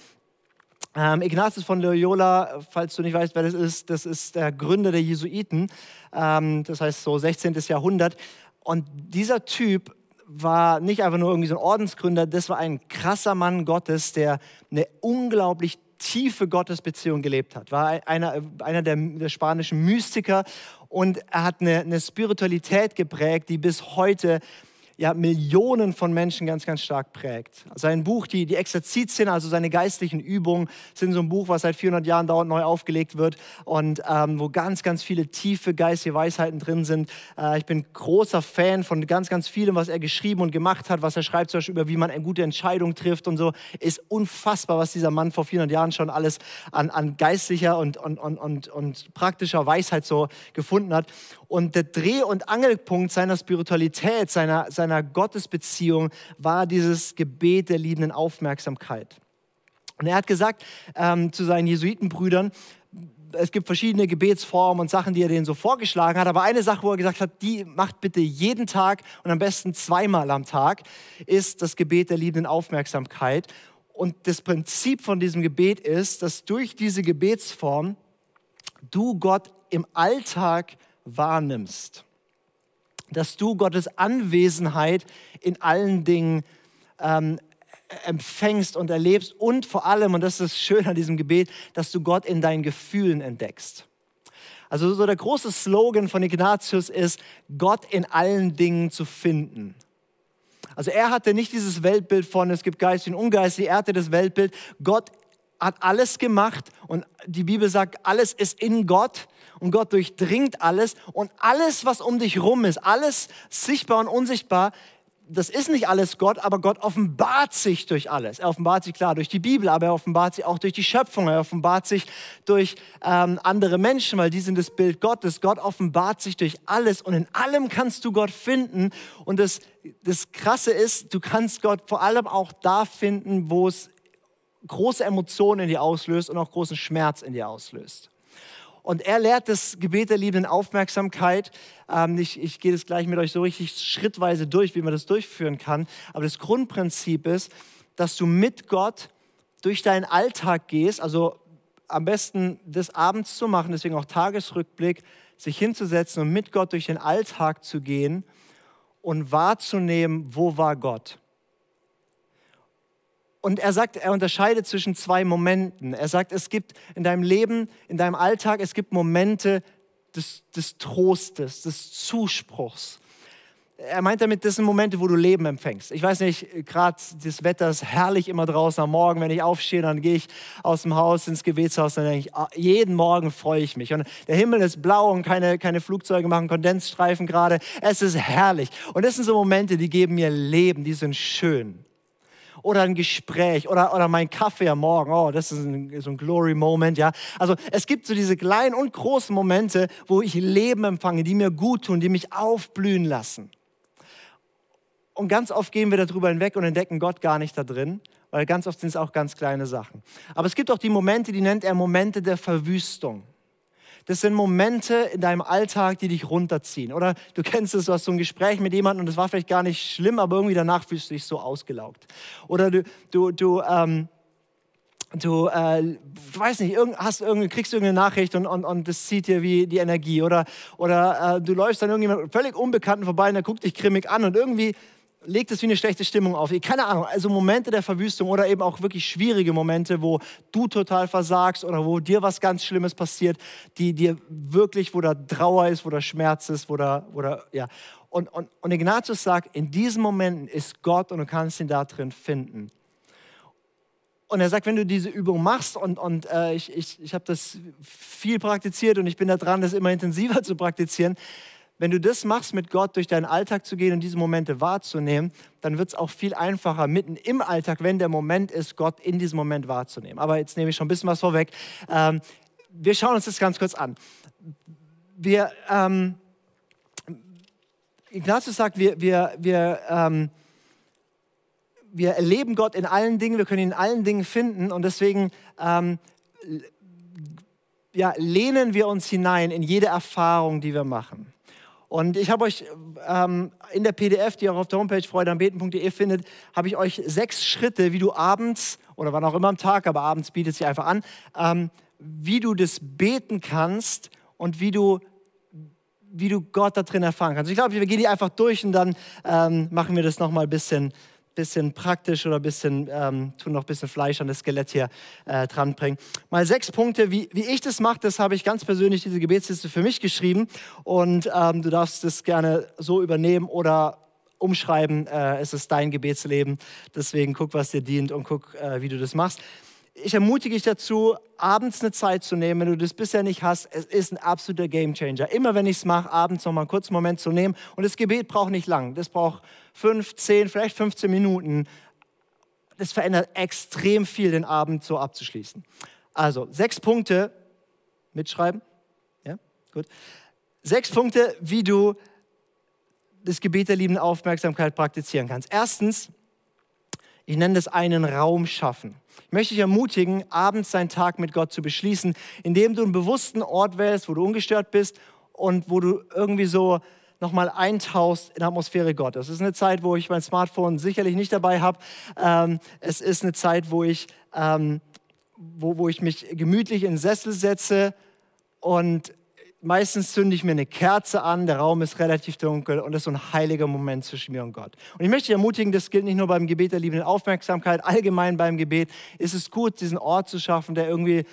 Ähm, Ignatius von Loyola, falls du nicht weißt, wer das ist, das ist der Gründer der Jesuiten, ähm, das heißt so 16. Jahrhundert. Und dieser Typ war nicht einfach nur irgendwie so ein Ordensgründer, das war ein krasser Mann Gottes, der eine unglaublich tiefe Gottesbeziehung gelebt hat. War einer, einer der, der spanischen Mystiker und er hat eine, eine Spiritualität geprägt, die bis heute ja, Millionen von Menschen ganz, ganz stark prägt. Sein Buch, die, die Exerzitien, also seine geistlichen Übungen, sind so ein Buch, was seit 400 Jahren dauernd neu aufgelegt wird und ähm, wo ganz, ganz viele tiefe geistige Weisheiten drin sind. Äh, ich bin großer Fan von ganz, ganz vielem, was er geschrieben und gemacht hat, was er schreibt, zum Beispiel über wie man eine gute Entscheidung trifft und so. Ist unfassbar, was dieser Mann vor 400 Jahren schon alles an, an geistlicher und, und, und, und, und praktischer Weisheit so gefunden hat. Und der Dreh- und Angelpunkt seiner Spiritualität, seiner, seiner Gottesbeziehung war dieses Gebet der liebenden Aufmerksamkeit. Und er hat gesagt ähm, zu seinen Jesuitenbrüdern, es gibt verschiedene Gebetsformen und Sachen, die er denen so vorgeschlagen hat. Aber eine Sache, wo er gesagt hat, die macht bitte jeden Tag und am besten zweimal am Tag, ist das Gebet der liebenden Aufmerksamkeit. Und das Prinzip von diesem Gebet ist, dass durch diese Gebetsform du Gott im Alltag wahrnimmst. Dass du Gottes Anwesenheit in allen Dingen ähm, empfängst und erlebst und vor allem, und das ist schön an diesem Gebet, dass du Gott in deinen Gefühlen entdeckst. Also so der große Slogan von Ignatius ist, Gott in allen Dingen zu finden. Also er hatte nicht dieses Weltbild von, es gibt geistig und ungeistig, er hatte das Weltbild, Gott hat alles gemacht und die Bibel sagt, alles ist in Gott und Gott durchdringt alles und alles, was um dich rum ist, alles sichtbar und unsichtbar, das ist nicht alles Gott, aber Gott offenbart sich durch alles. Er offenbart sich klar durch die Bibel, aber er offenbart sich auch durch die Schöpfung. Er offenbart sich durch ähm, andere Menschen, weil die sind das Bild Gottes. Gott offenbart sich durch alles und in allem kannst du Gott finden. Und das, das Krasse ist, du kannst Gott vor allem auch da finden, wo es große Emotionen in dir auslöst und auch großen Schmerz in dir auslöst. Und er lehrt das Gebet der liebenden Aufmerksamkeit. Ähm, ich, ich gehe das gleich mit euch so richtig schrittweise durch, wie man das durchführen kann. Aber das Grundprinzip ist, dass du mit Gott durch deinen Alltag gehst, also am besten des Abends zu machen, deswegen auch Tagesrückblick, sich hinzusetzen und mit Gott durch den Alltag zu gehen und wahrzunehmen, wo war Gott. Und er sagt, er unterscheidet zwischen zwei Momenten. Er sagt, es gibt in deinem Leben, in deinem Alltag, es gibt Momente des, des Trostes, des Zuspruchs. Er meint damit, das sind Momente, wo du Leben empfängst. Ich weiß nicht, gerade das Wetter ist herrlich immer draußen am Morgen. Wenn ich aufstehe, dann gehe ich aus dem Haus ins Gebetshaus, dann denke ich, ah, jeden Morgen freue ich mich. Und der Himmel ist blau und keine, keine Flugzeuge machen Kondensstreifen gerade. Es ist herrlich. Und das sind so Momente, die geben mir Leben, die sind schön oder ein Gespräch oder, oder mein Kaffee am Morgen. Oh, das ist ein, so ein Glory-Moment, ja. Also es gibt so diese kleinen und großen Momente, wo ich Leben empfange, die mir gut tun, die mich aufblühen lassen. Und ganz oft gehen wir darüber hinweg und entdecken Gott gar nicht da drin, weil ganz oft sind es auch ganz kleine Sachen. Aber es gibt auch die Momente, die nennt er Momente der Verwüstung. Das sind Momente in deinem Alltag, die dich runterziehen. Oder du kennst es, du hast so ein Gespräch mit jemandem und das war vielleicht gar nicht schlimm, aber irgendwie danach fühlst du dich so ausgelaugt. Oder du, du, du, ähm, du, äh, du weißt nicht, irgend, hast irgendeine, kriegst irgendeine Nachricht und, und, und das zieht dir wie die Energie. Oder, oder äh, du läufst an irgendjemand völlig Unbekannten vorbei und der guckt dich grimmig an und irgendwie legt es wie eine schlechte Stimmung auf. Keine Ahnung, also Momente der Verwüstung oder eben auch wirklich schwierige Momente, wo du total versagst oder wo dir was ganz Schlimmes passiert, die dir wirklich, wo da Trauer ist, wo da Schmerz ist, wo da, wo da ja. Und, und, und Ignatius sagt, in diesen Momenten ist Gott und du kannst ihn da drin finden. Und er sagt, wenn du diese Übung machst, und, und äh, ich, ich, ich habe das viel praktiziert und ich bin da dran, das immer intensiver zu praktizieren, wenn du das machst, mit Gott durch deinen Alltag zu gehen und diese Momente wahrzunehmen, dann wird es auch viel einfacher, mitten im Alltag, wenn der Moment ist, Gott in diesem Moment wahrzunehmen. Aber jetzt nehme ich schon ein bisschen was vorweg. Ähm, wir schauen uns das ganz kurz an. Wir, ähm, Ignatius sagt, wir, wir, wir ähm, wir erleben Gott in allen Dingen, wir können ihn in allen Dingen finden und deswegen ähm, ja, lehnen wir uns hinein in jede Erfahrung, die wir machen. Und ich habe euch ähm, in der PDF, die ihr auch auf der Homepage freudeambeten.de findet, habe ich euch sechs Schritte, wie du abends oder wann auch immer am Tag, aber abends bietet sie einfach an, ähm, wie du das beten kannst und wie du wie du Gott da drin erfahren kannst. Ich glaube, wir gehen die einfach durch und dann ähm, machen wir das nochmal ein bisschen bisschen praktisch oder ein bisschen, ähm, tun noch ein bisschen Fleisch an das Skelett hier äh, dranbringen. Mal sechs Punkte, wie, wie ich das mache, das habe ich ganz persönlich diese Gebetsliste für mich geschrieben und ähm, du darfst das gerne so übernehmen oder umschreiben. Äh, es ist dein Gebetsleben, deswegen guck, was dir dient und guck, äh, wie du das machst ich ermutige dich dazu, abends eine Zeit zu nehmen, wenn du das bisher nicht hast. Es ist ein absoluter Gamechanger. Immer wenn ich es mache, abends noch mal einen kurzen Moment zu nehmen. Und das Gebet braucht nicht lang. Das braucht fünf, zehn, vielleicht 15 Minuten. Das verändert extrem viel, den Abend so abzuschließen. Also, sechs Punkte. Mitschreiben? Ja, gut. Sechs Punkte, wie du das Gebet der liebenden Aufmerksamkeit praktizieren kannst. Erstens, ich nenne das einen Raum schaffen. Ich möchte dich ermutigen, abends deinen Tag mit Gott zu beschließen, indem du einen bewussten Ort wählst, wo du ungestört bist und wo du irgendwie so nochmal eintauchst in Atmosphäre Gottes. Es ist eine Zeit, wo ich mein Smartphone sicherlich nicht dabei habe. Ähm, es ist eine Zeit, wo ich, ähm, wo, wo ich mich gemütlich in den Sessel setze und meistens zünde ich mir eine Kerze an, der Raum ist relativ dunkel und es ist so ein heiliger Moment zwischen mir und Gott. Und ich möchte dich ermutigen, das gilt nicht nur beim Gebet der liebenden Aufmerksamkeit, allgemein beim Gebet ist es gut, diesen Ort zu schaffen, der irgendwie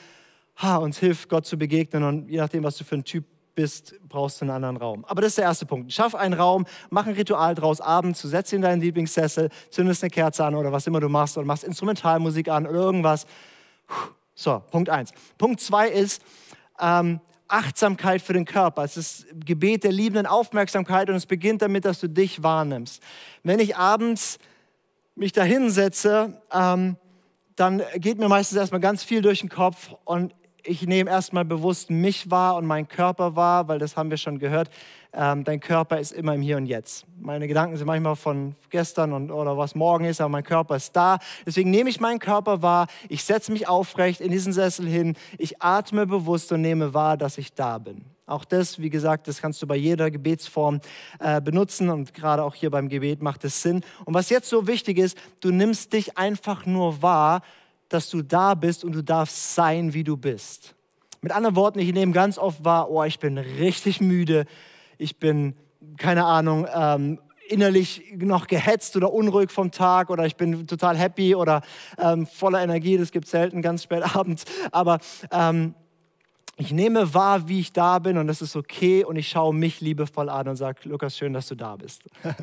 ha, uns hilft, Gott zu begegnen und je nachdem, was du für ein Typ bist, brauchst du einen anderen Raum. Aber das ist der erste Punkt. Schaff einen Raum, mach ein Ritual draus abends, du setzt in deinen Lieblingssessel, zündest eine Kerze an oder was immer du machst oder machst Instrumentalmusik an oder irgendwas. So, Punkt eins. Punkt zwei ist, ähm, Achtsamkeit für den Körper. Es ist Gebet der liebenden Aufmerksamkeit und es beginnt damit, dass du dich wahrnimmst. Wenn ich abends mich da hinsetze, ähm, dann geht mir meistens erstmal ganz viel durch den Kopf und ich nehme erstmal bewusst mich wahr und meinen Körper wahr, weil das haben wir schon gehört. Ähm, dein Körper ist immer im Hier und Jetzt. Meine Gedanken sind manchmal von gestern und, oder was morgen ist, aber mein Körper ist da. Deswegen nehme ich meinen Körper wahr. Ich setze mich aufrecht in diesen Sessel hin. Ich atme bewusst und nehme wahr, dass ich da bin. Auch das, wie gesagt, das kannst du bei jeder Gebetsform äh, benutzen und gerade auch hier beim Gebet macht es Sinn. Und was jetzt so wichtig ist, du nimmst dich einfach nur wahr, dass du da bist und du darfst sein, wie du bist. Mit anderen Worten, ich nehme ganz oft wahr, oh, ich bin richtig müde, ich bin, keine Ahnung, ähm, innerlich noch gehetzt oder unruhig vom Tag oder ich bin total happy oder ähm, voller Energie, das gibt es selten ganz spät abends, aber ähm, ich nehme wahr, wie ich da bin und das ist okay und ich schaue mich liebevoll an und sage, Lukas, schön, dass du da bist.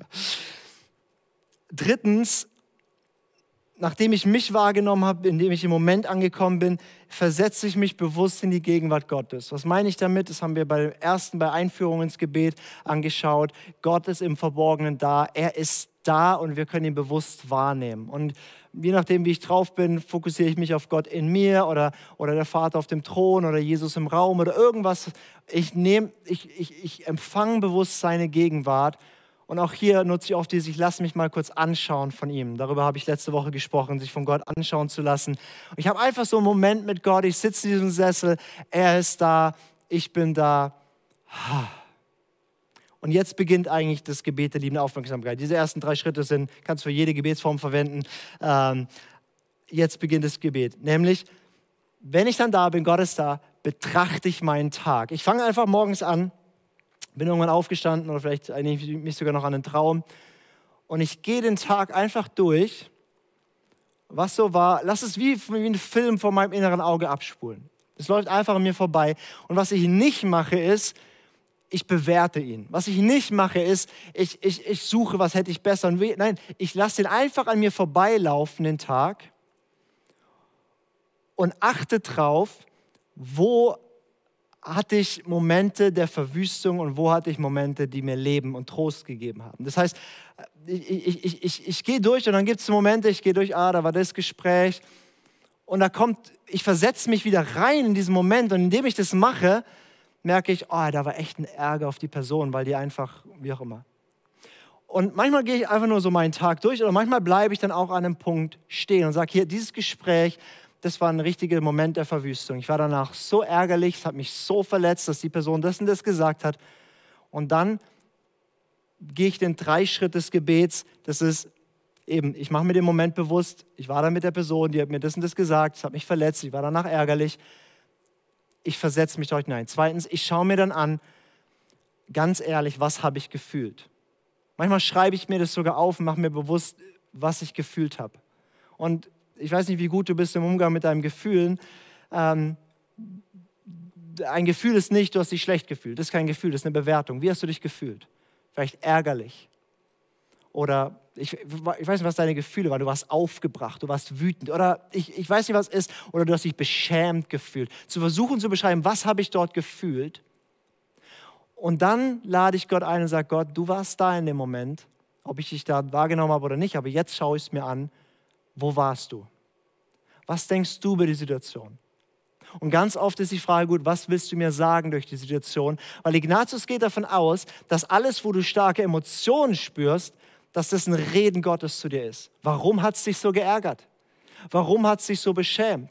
Drittens, nachdem ich mich wahrgenommen habe, indem ich im Moment angekommen bin, versetze ich mich bewusst in die Gegenwart Gottes. Was meine ich damit? Das haben wir bei der ersten, bei Einführung ins Gebet angeschaut. Gott ist im Verborgenen da. Er ist da und wir können ihn bewusst wahrnehmen. Und je nachdem, wie ich drauf bin, fokussiere ich mich auf Gott in mir oder, oder der Vater auf dem Thron oder Jesus im Raum oder irgendwas. Ich, ich, ich, ich empfange bewusst seine Gegenwart und auch hier nutze ich oft dieses, ich lasse mich mal kurz anschauen von ihm. Darüber habe ich letzte Woche gesprochen, sich von Gott anschauen zu lassen. Und ich habe einfach so einen Moment mit Gott, ich sitze in diesem Sessel, er ist da, ich bin da. Und jetzt beginnt eigentlich das Gebet der liebenden Aufmerksamkeit. Diese ersten drei Schritte sind, kannst du für jede Gebetsform verwenden. Ähm, jetzt beginnt das Gebet. Nämlich, wenn ich dann da bin, Gott ist da, betrachte ich meinen Tag. Ich fange einfach morgens an, bin irgendwann aufgestanden oder vielleicht erinnere ich mich sogar noch an einen Traum. Und ich gehe den Tag einfach durch, was so war. Lass es wie, wie ein Film vor meinem inneren Auge abspulen. Es läuft einfach an mir vorbei. Und was ich nicht mache, ist, ich bewerte ihn. Was ich nicht mache, ist, ich, ich, ich suche, was hätte ich besser. Nein, ich lasse den einfach an mir vorbeilaufen, den Tag, und achte drauf, wo hatte ich Momente der Verwüstung und wo hatte ich Momente, die mir Leben und Trost gegeben haben. Das heißt, ich, ich, ich, ich, ich gehe durch und dann gibt es Momente, ich gehe durch, ah, da war das Gespräch und da kommt, ich versetze mich wieder rein in diesen Moment und indem ich das mache, merke ich, oh, da war echt ein Ärger auf die Person, weil die einfach, wie auch immer. Und manchmal gehe ich einfach nur so meinen Tag durch oder manchmal bleibe ich dann auch an einem Punkt stehen und sage, hier, dieses Gespräch, das war ein richtiger Moment der Verwüstung. Ich war danach so ärgerlich, es hat mich so verletzt, dass die Person das und das gesagt hat. Und dann gehe ich den drei Schritt des Gebets. Das ist eben, ich mache mir den Moment bewusst, ich war da mit der Person, die hat mir das und das gesagt, es hat mich verletzt, ich war danach ärgerlich. Ich versetze mich dort hinein. Zweitens, ich schaue mir dann an, ganz ehrlich, was habe ich gefühlt? Manchmal schreibe ich mir das sogar auf und mache mir bewusst, was ich gefühlt habe. Und ich weiß nicht, wie gut du bist im Umgang mit deinen Gefühlen. Ähm, ein Gefühl ist nicht, du hast dich schlecht gefühlt. Das ist kein Gefühl, das ist eine Bewertung. Wie hast du dich gefühlt? Vielleicht ärgerlich. Oder ich, ich weiß nicht, was deine Gefühle waren. Du warst aufgebracht, du warst wütend. Oder ich, ich weiß nicht, was ist. Oder du hast dich beschämt gefühlt. Zu versuchen zu beschreiben, was habe ich dort gefühlt. Und dann lade ich Gott ein und sage, Gott, du warst da in dem Moment, ob ich dich da wahrgenommen habe oder nicht, aber jetzt schaue ich es mir an wo warst du? Was denkst du über die Situation? Und ganz oft ist die Frage, gut, was willst du mir sagen durch die Situation? Weil Ignatius geht davon aus, dass alles, wo du starke Emotionen spürst, dass das ein Reden Gottes zu dir ist. Warum hat es dich so geärgert? Warum hat es dich so beschämt?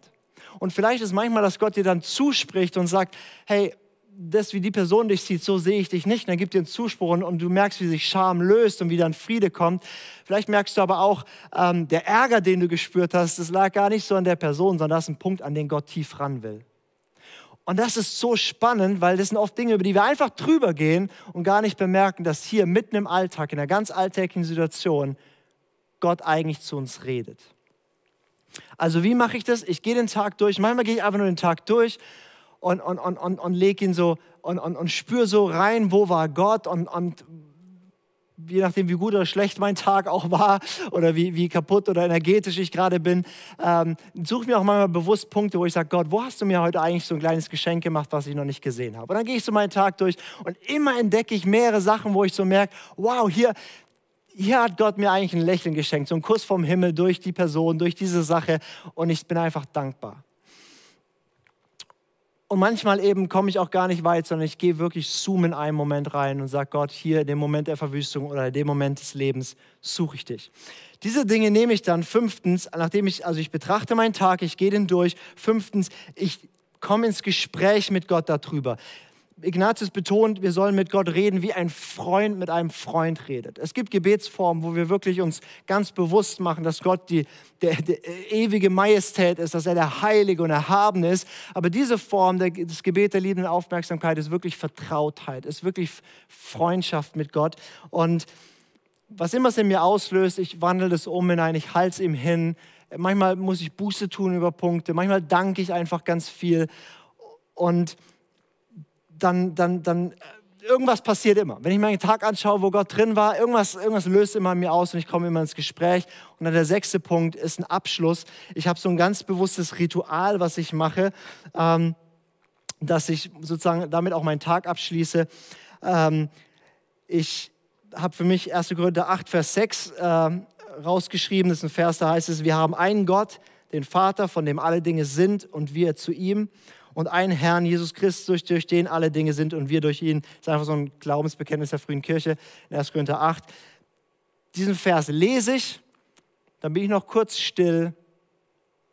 Und vielleicht ist manchmal, dass Gott dir dann zuspricht und sagt, hey, das, wie die Person dich sieht, so sehe ich dich nicht. Und dann gibt dir einen Zuspruch und, und, du merkst, wie sich Scham löst und wie dann Friede kommt. Vielleicht merkst du aber auch, ähm, der Ärger, den du gespürt hast, das lag gar nicht so an der Person, sondern das ist ein Punkt, an den Gott tief ran will. Und das ist so spannend, weil das sind oft Dinge, über die wir einfach drüber gehen und gar nicht bemerken, dass hier mitten im Alltag, in einer ganz alltäglichen Situation, Gott eigentlich zu uns redet. Also wie mache ich das? Ich gehe den Tag durch. Manchmal gehe ich einfach nur den Tag durch und, und, und, und, und leg ihn so und, und, und spür so rein, wo war Gott und, und je nachdem, wie gut oder schlecht mein Tag auch war oder wie, wie kaputt oder energetisch ich gerade bin, ähm, suche mir auch manchmal bewusst Punkte, wo ich sage, Gott, wo hast du mir heute eigentlich so ein kleines Geschenk gemacht, was ich noch nicht gesehen habe? Und dann gehe ich so meinen Tag durch und immer entdecke ich mehrere Sachen, wo ich so merke, wow, hier, hier hat Gott mir eigentlich ein Lächeln geschenkt, so ein Kuss vom Himmel durch die Person, durch diese Sache und ich bin einfach dankbar. Und manchmal eben komme ich auch gar nicht weit, sondern ich gehe wirklich zoom in einen Moment rein und sage Gott, hier in dem Moment der Verwüstung oder in dem Moment des Lebens suche ich dich. Diese Dinge nehme ich dann fünftens, nachdem ich, also ich betrachte meinen Tag, ich gehe den durch. Fünftens, ich komme ins Gespräch mit Gott darüber. Ignatius betont, wir sollen mit Gott reden, wie ein Freund mit einem Freund redet. Es gibt Gebetsformen, wo wir wirklich uns ganz bewusst machen, dass Gott die der, der ewige Majestät ist, dass er der Heilige und Erhabene ist. Aber diese Form der, des Gebet der liebenden Aufmerksamkeit ist wirklich Vertrautheit, ist wirklich Freundschaft mit Gott. Und was immer es in mir auslöst, ich wandle das um in ein, ich halte es ihm hin. Manchmal muss ich Buße tun über Punkte, manchmal danke ich einfach ganz viel. Und dann, dann, dann irgendwas passiert immer. Wenn ich meinen Tag anschaue, wo Gott drin war, irgendwas, irgendwas löst immer in mir aus und ich komme immer ins Gespräch. Und dann der sechste Punkt ist ein Abschluss. Ich habe so ein ganz bewusstes Ritual, was ich mache, ähm, dass ich sozusagen damit auch meinen Tag abschließe. Ähm, ich habe für mich 1. Korinther 8, Vers 6 äh, rausgeschrieben. Das ist ein Vers, da heißt es, wir haben einen Gott, den Vater, von dem alle Dinge sind und wir zu ihm und einen Herrn, Jesus Christus, durch den alle Dinge sind und wir durch ihn. Das ist einfach so ein Glaubensbekenntnis der frühen Kirche in 1. Korinther 8. Diesen Vers lese ich, dann bin ich noch kurz still,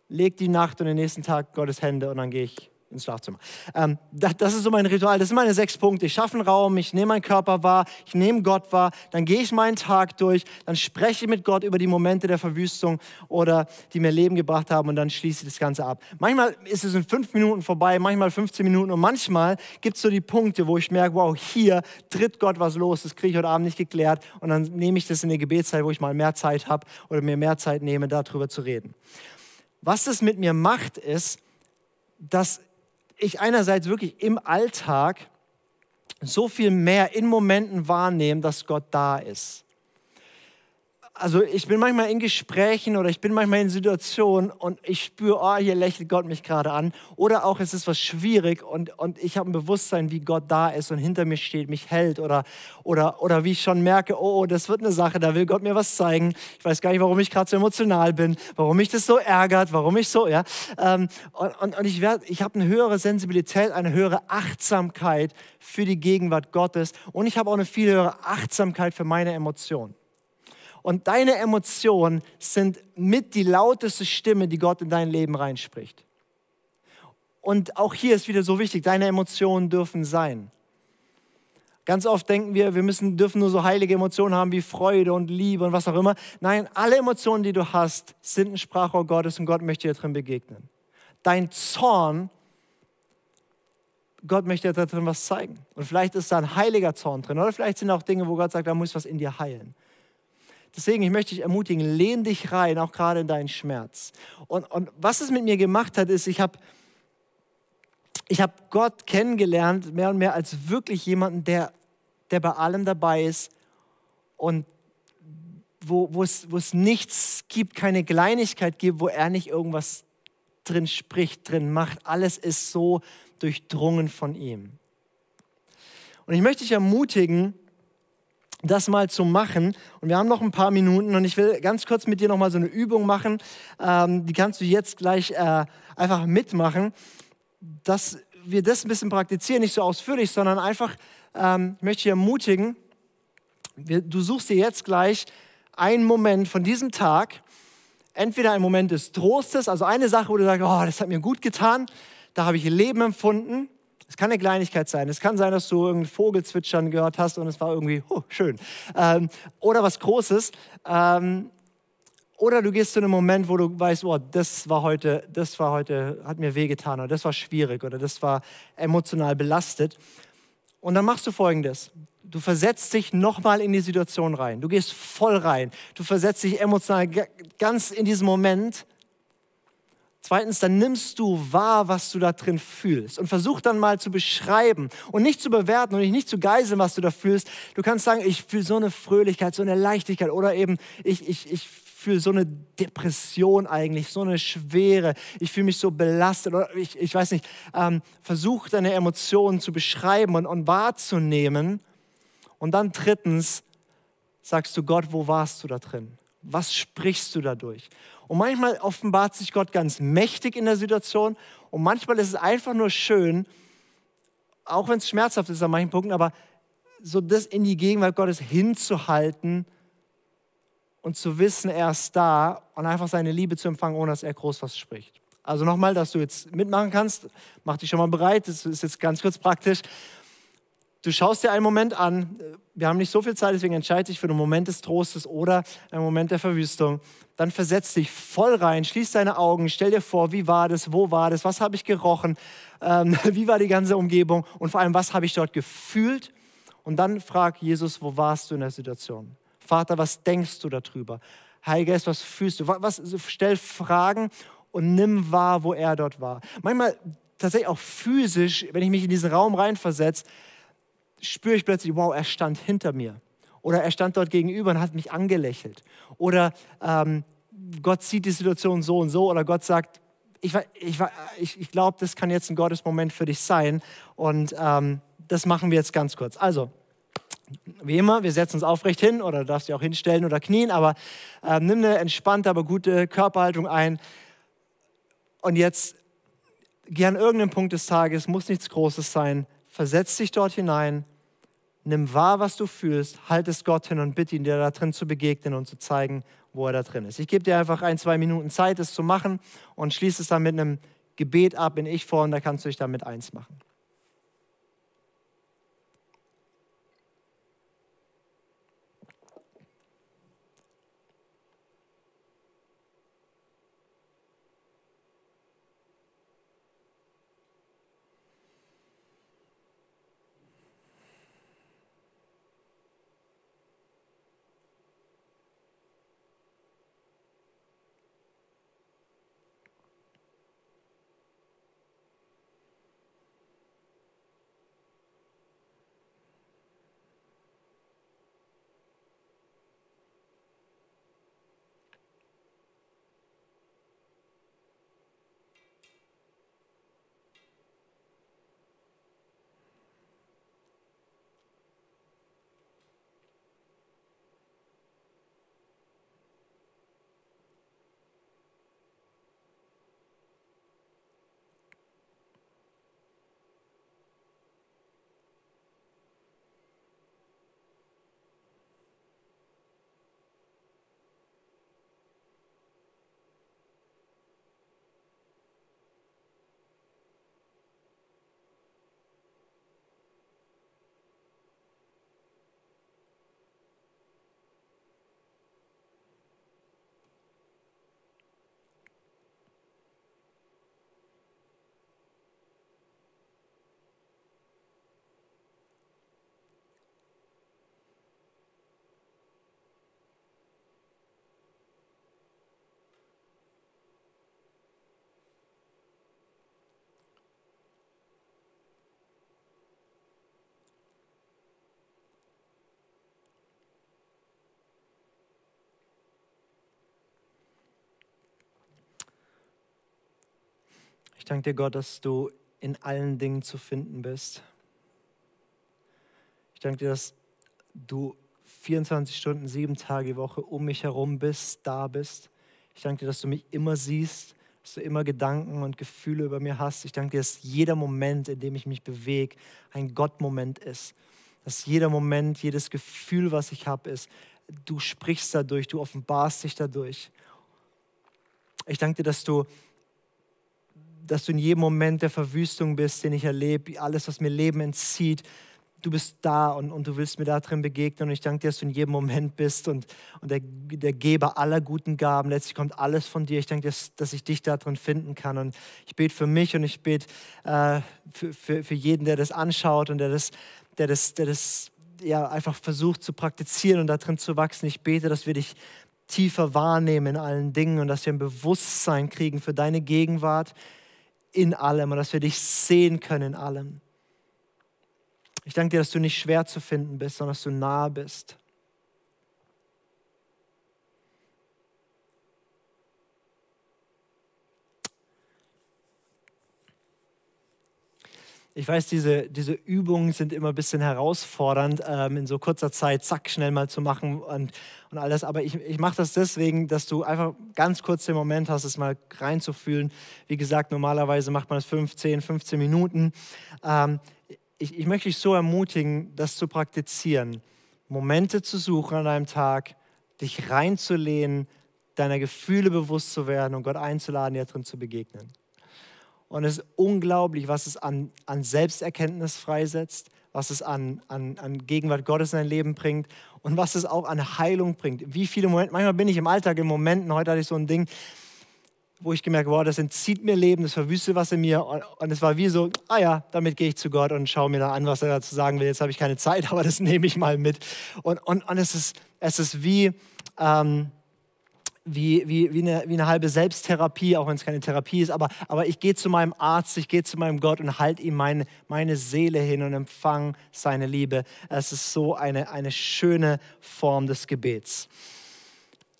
leg die Nacht und den nächsten Tag Gottes Hände und dann gehe ich ins Schlafzimmer. Ähm, das, das, ist so mein Ritual. Das sind meine sechs Punkte. Ich schaffe einen Raum, ich nehme meinen Körper wahr, ich nehme Gott wahr, dann gehe ich meinen Tag durch, dann spreche ich mit Gott über die Momente der Verwüstung oder die mir Leben gebracht haben und dann schließe ich das Ganze ab. Manchmal ist es in fünf Minuten vorbei, manchmal 15 Minuten und manchmal gibt es so die Punkte, wo ich merke, wow, hier tritt Gott was los, das kriege ich heute Abend nicht geklärt und dann nehme ich das in die Gebetszeit, wo ich mal mehr Zeit habe oder mir mehr Zeit nehme, darüber zu reden. Was das mit mir macht, ist, dass ich einerseits wirklich im Alltag so viel mehr in Momenten wahrnehme, dass Gott da ist also ich bin manchmal in Gesprächen oder ich bin manchmal in Situationen und ich spüre, oh, hier lächelt Gott mich gerade an. Oder auch es ist was schwierig und, und ich habe ein Bewusstsein, wie Gott da ist und hinter mir steht, mich hält. Oder, oder, oder wie ich schon merke, oh, oh, das wird eine Sache, da will Gott mir was zeigen. Ich weiß gar nicht, warum ich gerade so emotional bin, warum mich das so ärgert, warum ich so, ja. Ähm, und, und, und ich, ich habe eine höhere Sensibilität, eine höhere Achtsamkeit für die Gegenwart Gottes und ich habe auch eine viel höhere Achtsamkeit für meine Emotionen. Und deine Emotionen sind mit die lauteste Stimme, die Gott in dein Leben reinspricht. Und auch hier ist wieder so wichtig, deine Emotionen dürfen sein. Ganz oft denken wir, wir müssen, dürfen nur so heilige Emotionen haben wie Freude und Liebe und was auch immer. Nein, alle Emotionen, die du hast, sind ein Sprachrohr Gottes und Gott möchte dir drin begegnen. Dein Zorn, Gott möchte dir drin was zeigen. Und vielleicht ist da ein heiliger Zorn drin oder vielleicht sind auch Dinge, wo Gott sagt, da muss was in dir heilen. Deswegen, ich möchte dich ermutigen, lehn dich rein, auch gerade in deinen Schmerz. Und, und was es mit mir gemacht hat, ist, ich habe ich hab Gott kennengelernt, mehr und mehr als wirklich jemanden, der, der bei allem dabei ist und wo, wo, es, wo es nichts gibt, keine Kleinigkeit gibt, wo er nicht irgendwas drin spricht, drin macht. Alles ist so durchdrungen von ihm. Und ich möchte dich ermutigen, das mal zu machen. Und wir haben noch ein paar Minuten und ich will ganz kurz mit dir noch mal so eine Übung machen. Ähm, die kannst du jetzt gleich äh, einfach mitmachen, dass wir das ein bisschen praktizieren, nicht so ausführlich, sondern einfach, ähm, ich möchte dich ermutigen, wir, du suchst dir jetzt gleich einen Moment von diesem Tag, entweder ein Moment des Trostes, also eine Sache, wo du sagst, oh, das hat mir gut getan, da habe ich Leben empfunden, es kann eine Kleinigkeit sein. Es kann sein, dass du irgendeinen Vogel zwitschern gehört hast und es war irgendwie oh, schön. Ähm, oder was Großes. Ähm, oder du gehst zu einem Moment, wo du weißt, oh, das war heute, das war heute, hat mir wehgetan oder das war schwierig oder das war emotional belastet. Und dann machst du Folgendes. Du versetzt dich nochmal in die Situation rein. Du gehst voll rein. Du versetzt dich emotional ganz in diesen Moment Zweitens, dann nimmst du wahr, was du da drin fühlst und versuch dann mal zu beschreiben und nicht zu bewerten und nicht zu geiseln, was du da fühlst. Du kannst sagen, ich fühle so eine Fröhlichkeit, so eine Leichtigkeit oder eben ich, ich, ich fühle so eine Depression eigentlich, so eine Schwere. Ich fühle mich so belastet oder ich, ich weiß nicht. Ähm, versuch deine Emotionen zu beschreiben und, und wahrzunehmen. Und dann drittens sagst du Gott, wo warst du da drin? Was sprichst du dadurch? Und manchmal offenbart sich Gott ganz mächtig in der Situation und manchmal ist es einfach nur schön, auch wenn es schmerzhaft ist an manchen Punkten, aber so das in die Gegenwart Gottes hinzuhalten und zu wissen, er ist da und einfach seine Liebe zu empfangen, ohne dass er groß was spricht. Also nochmal, dass du jetzt mitmachen kannst, mach dich schon mal bereit, das ist jetzt ganz kurz praktisch. Du schaust dir einen Moment an, wir haben nicht so viel Zeit, deswegen entscheide dich für einen Moment des Trostes oder einen Moment der Verwüstung. Dann versetz dich voll rein, schließ deine Augen, stell dir vor, wie war das, wo war das, was habe ich gerochen, ähm, wie war die ganze Umgebung und vor allem, was habe ich dort gefühlt. Und dann frag Jesus, wo warst du in der Situation? Vater, was denkst du darüber? Heiliger Geist, was fühlst du? Was, stell Fragen und nimm wahr, wo er dort war. Manchmal tatsächlich auch physisch, wenn ich mich in diesen Raum reinversetze, spüre ich plötzlich, wow, er stand hinter mir. Oder er stand dort gegenüber und hat mich angelächelt. Oder ähm, Gott sieht die Situation so und so. Oder Gott sagt, ich, ich, ich, ich glaube, das kann jetzt ein Gottesmoment für dich sein. Und ähm, das machen wir jetzt ganz kurz. Also, wie immer, wir setzen uns aufrecht hin oder darfst dich auch hinstellen oder knien, aber äh, nimm eine entspannte, aber gute Körperhaltung ein. Und jetzt geh an Punkt des Tages, muss nichts Großes sein, versetz dich dort hinein, nimm wahr, was du fühlst, halt es Gott hin und bitte ihn, dir da drin zu begegnen und zu zeigen, wo er da drin ist. Ich gebe dir einfach ein, zwei Minuten Zeit, es zu machen und schließe es dann mit einem Gebet ab in Ich-Form, da kannst du dich damit eins machen. Danke dir, Gott, dass du in allen Dingen zu finden bist. Ich danke dir, dass du 24 Stunden, sieben Tage die Woche um mich herum bist, da bist. Ich danke dir, dass du mich immer siehst, dass du immer Gedanken und Gefühle über mir hast. Ich danke dir, dass jeder Moment, in dem ich mich bewege, ein Gottmoment ist. Dass jeder Moment, jedes Gefühl, was ich habe, ist, du sprichst dadurch, du offenbarst dich dadurch. Ich danke dir, dass du dass du in jedem Moment der Verwüstung bist, den ich erlebe, alles, was mir Leben entzieht. Du bist da und, und du willst mir da drin begegnen. Und ich danke dir, dass du in jedem Moment bist und, und der, der Geber aller guten Gaben. Letztlich kommt alles von dir. Ich danke dir, dass, dass ich dich da drin finden kann. Und ich bete für mich und ich bete äh, für, für, für jeden, der das anschaut und der das, der das, der das ja, einfach versucht zu praktizieren und da drin zu wachsen. Ich bete, dass wir dich tiefer wahrnehmen in allen Dingen und dass wir ein Bewusstsein kriegen für deine Gegenwart, in allem und dass wir dich sehen können in allem. Ich danke dir, dass du nicht schwer zu finden bist, sondern dass du nah bist. Ich weiß, diese, diese Übungen sind immer ein bisschen herausfordernd, ähm, in so kurzer Zeit, zack, schnell mal zu machen und, und alles. Aber ich, ich mache das deswegen, dass du einfach ganz kurz den Moment hast, es mal reinzufühlen. Wie gesagt, normalerweise macht man das 15, 15 Minuten. Ähm, ich, ich möchte dich so ermutigen, das zu praktizieren. Momente zu suchen an einem Tag, dich reinzulehnen, deiner Gefühle bewusst zu werden und Gott einzuladen, dir drin zu begegnen. Und es ist unglaublich, was es an, an Selbsterkenntnis freisetzt, was es an, an, an Gegenwart Gottes in dein Leben bringt und was es auch an Heilung bringt. Wie viele Momente, manchmal bin ich im Alltag in Momenten, heute hatte ich so ein Ding, wo ich gemerkt habe, das entzieht mir Leben, das verwüstet was in mir. Und es war wie so, ah ja, damit gehe ich zu Gott und schaue mir da an, was er dazu sagen will. Jetzt habe ich keine Zeit, aber das nehme ich mal mit. Und, und, und es, ist, es ist wie, ähm, wie, wie, wie, eine, wie eine halbe Selbsttherapie, auch wenn es keine Therapie ist, aber, aber ich gehe zu meinem Arzt, ich gehe zu meinem Gott und halte ihm meine, meine Seele hin und empfange seine Liebe. Es ist so eine, eine schöne Form des Gebets.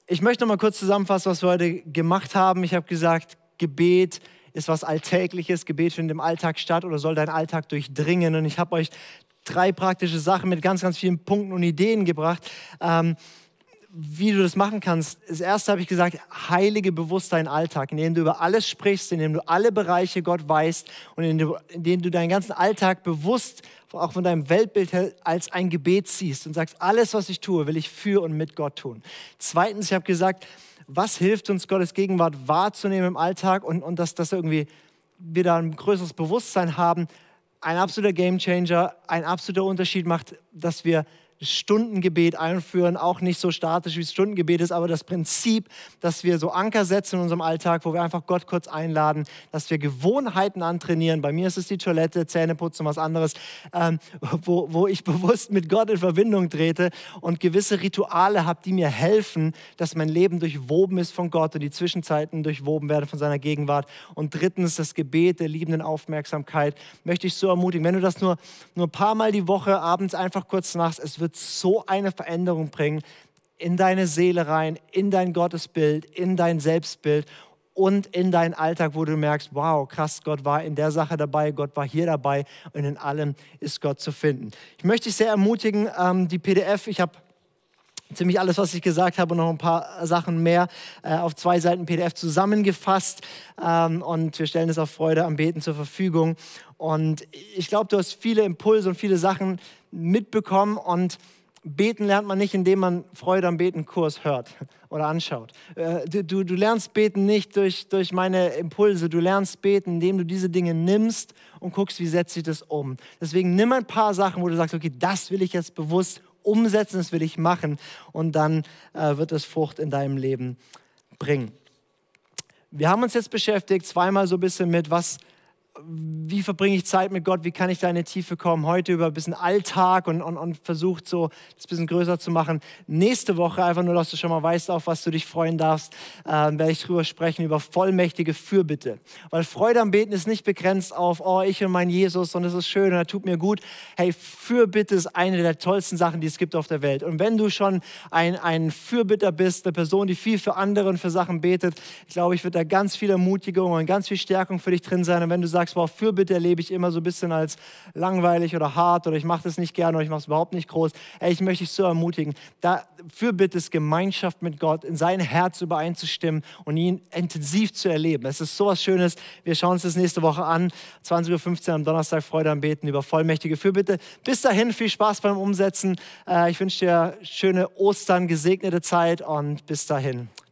Ich möchte noch mal kurz zusammenfassen, was wir heute gemacht haben. Ich habe gesagt, Gebet ist was Alltägliches. Gebet findet im Alltag statt oder soll deinen Alltag durchdringen. Und ich habe euch drei praktische Sachen mit ganz, ganz vielen Punkten und Ideen gebracht. Ähm, wie du das machen kannst. Das erste habe ich gesagt, heilige bewusst deinen Alltag, indem du über alles sprichst, indem du alle Bereiche Gott weißt und indem du, du deinen ganzen Alltag bewusst, auch von deinem Weltbild als ein Gebet siehst und sagst, alles, was ich tue, will ich für und mit Gott tun. Zweitens, ich habe gesagt, was hilft uns, Gottes Gegenwart wahrzunehmen im Alltag und, und dass das irgendwie wir da ein größeres Bewusstsein haben, ein absoluter Gamechanger, ein absoluter Unterschied macht, dass wir Stundengebet einführen, auch nicht so statisch wie Stundengebet ist, aber das Prinzip, dass wir so Anker setzen in unserem Alltag, wo wir einfach Gott kurz einladen, dass wir Gewohnheiten antrainieren. Bei mir ist es die Toilette, Zähneputzen, was anderes, ähm, wo, wo ich bewusst mit Gott in Verbindung trete und gewisse Rituale habe, die mir helfen, dass mein Leben durchwoben ist von Gott und die Zwischenzeiten durchwoben werden von seiner Gegenwart. Und drittens das Gebet der liebenden Aufmerksamkeit möchte ich so ermutigen. Wenn du das nur, nur ein paar Mal die Woche abends einfach kurz machst, es wird wird so eine Veränderung bringen in deine Seele rein, in dein Gottesbild, in dein Selbstbild und in deinen Alltag, wo du merkst, wow, krass, Gott war in der Sache dabei, Gott war hier dabei und in allem ist Gott zu finden. Ich möchte dich sehr ermutigen, ähm, die PDF, ich habe ziemlich alles, was ich gesagt habe und noch ein paar Sachen mehr äh, auf zwei Seiten PDF zusammengefasst ähm, und wir stellen es auf Freude am Beten zur Verfügung. Und ich glaube, du hast viele Impulse und viele Sachen mitbekommen und Beten lernt man nicht, indem man Freude am Beten-Kurs hört oder anschaut. Äh, du, du, du, lernst Beten nicht durch, durch meine Impulse, du lernst Beten, indem du diese Dinge nimmst und guckst, wie setze ich das um. Deswegen nimm ein paar Sachen, wo du sagst, okay, das will ich jetzt bewusst umsetzen, das will ich machen und dann äh, wird es Frucht in deinem Leben bringen. Wir haben uns jetzt beschäftigt, zweimal so ein bisschen mit, was wie verbringe ich Zeit mit Gott, wie kann ich da in die Tiefe kommen, heute über ein bisschen Alltag und, und, und versucht so das ein bisschen größer zu machen. Nächste Woche, einfach nur, dass du schon mal weißt, auf was du dich freuen darfst, äh, werde ich drüber sprechen, über vollmächtige Fürbitte. Weil Freude am Beten ist nicht begrenzt auf, oh, ich und mein Jesus und es ist schön und er tut mir gut. Hey, Fürbitte ist eine der tollsten Sachen, die es gibt auf der Welt. Und wenn du schon ein, ein Fürbitter bist, eine Person, die viel für andere und für Sachen betet, glaube ich, wird da ganz viel Ermutigung und ganz viel Stärkung für dich drin sein. Und wenn du sagst, sagst, wow, Fürbitte erlebe ich immer so ein bisschen als langweilig oder hart oder ich mache das nicht gerne oder ich mache es überhaupt nicht groß. Ey, ich möchte dich so ermutigen. Da, Fürbitte ist Gemeinschaft mit Gott, in sein Herz übereinzustimmen und ihn intensiv zu erleben. Es ist so was Schönes. Wir schauen uns das nächste Woche an. 20.15 Uhr am Donnerstag Freude am Beten über vollmächtige Fürbitte. Bis dahin viel Spaß beim Umsetzen. Äh, ich wünsche dir schöne Ostern, gesegnete Zeit und bis dahin.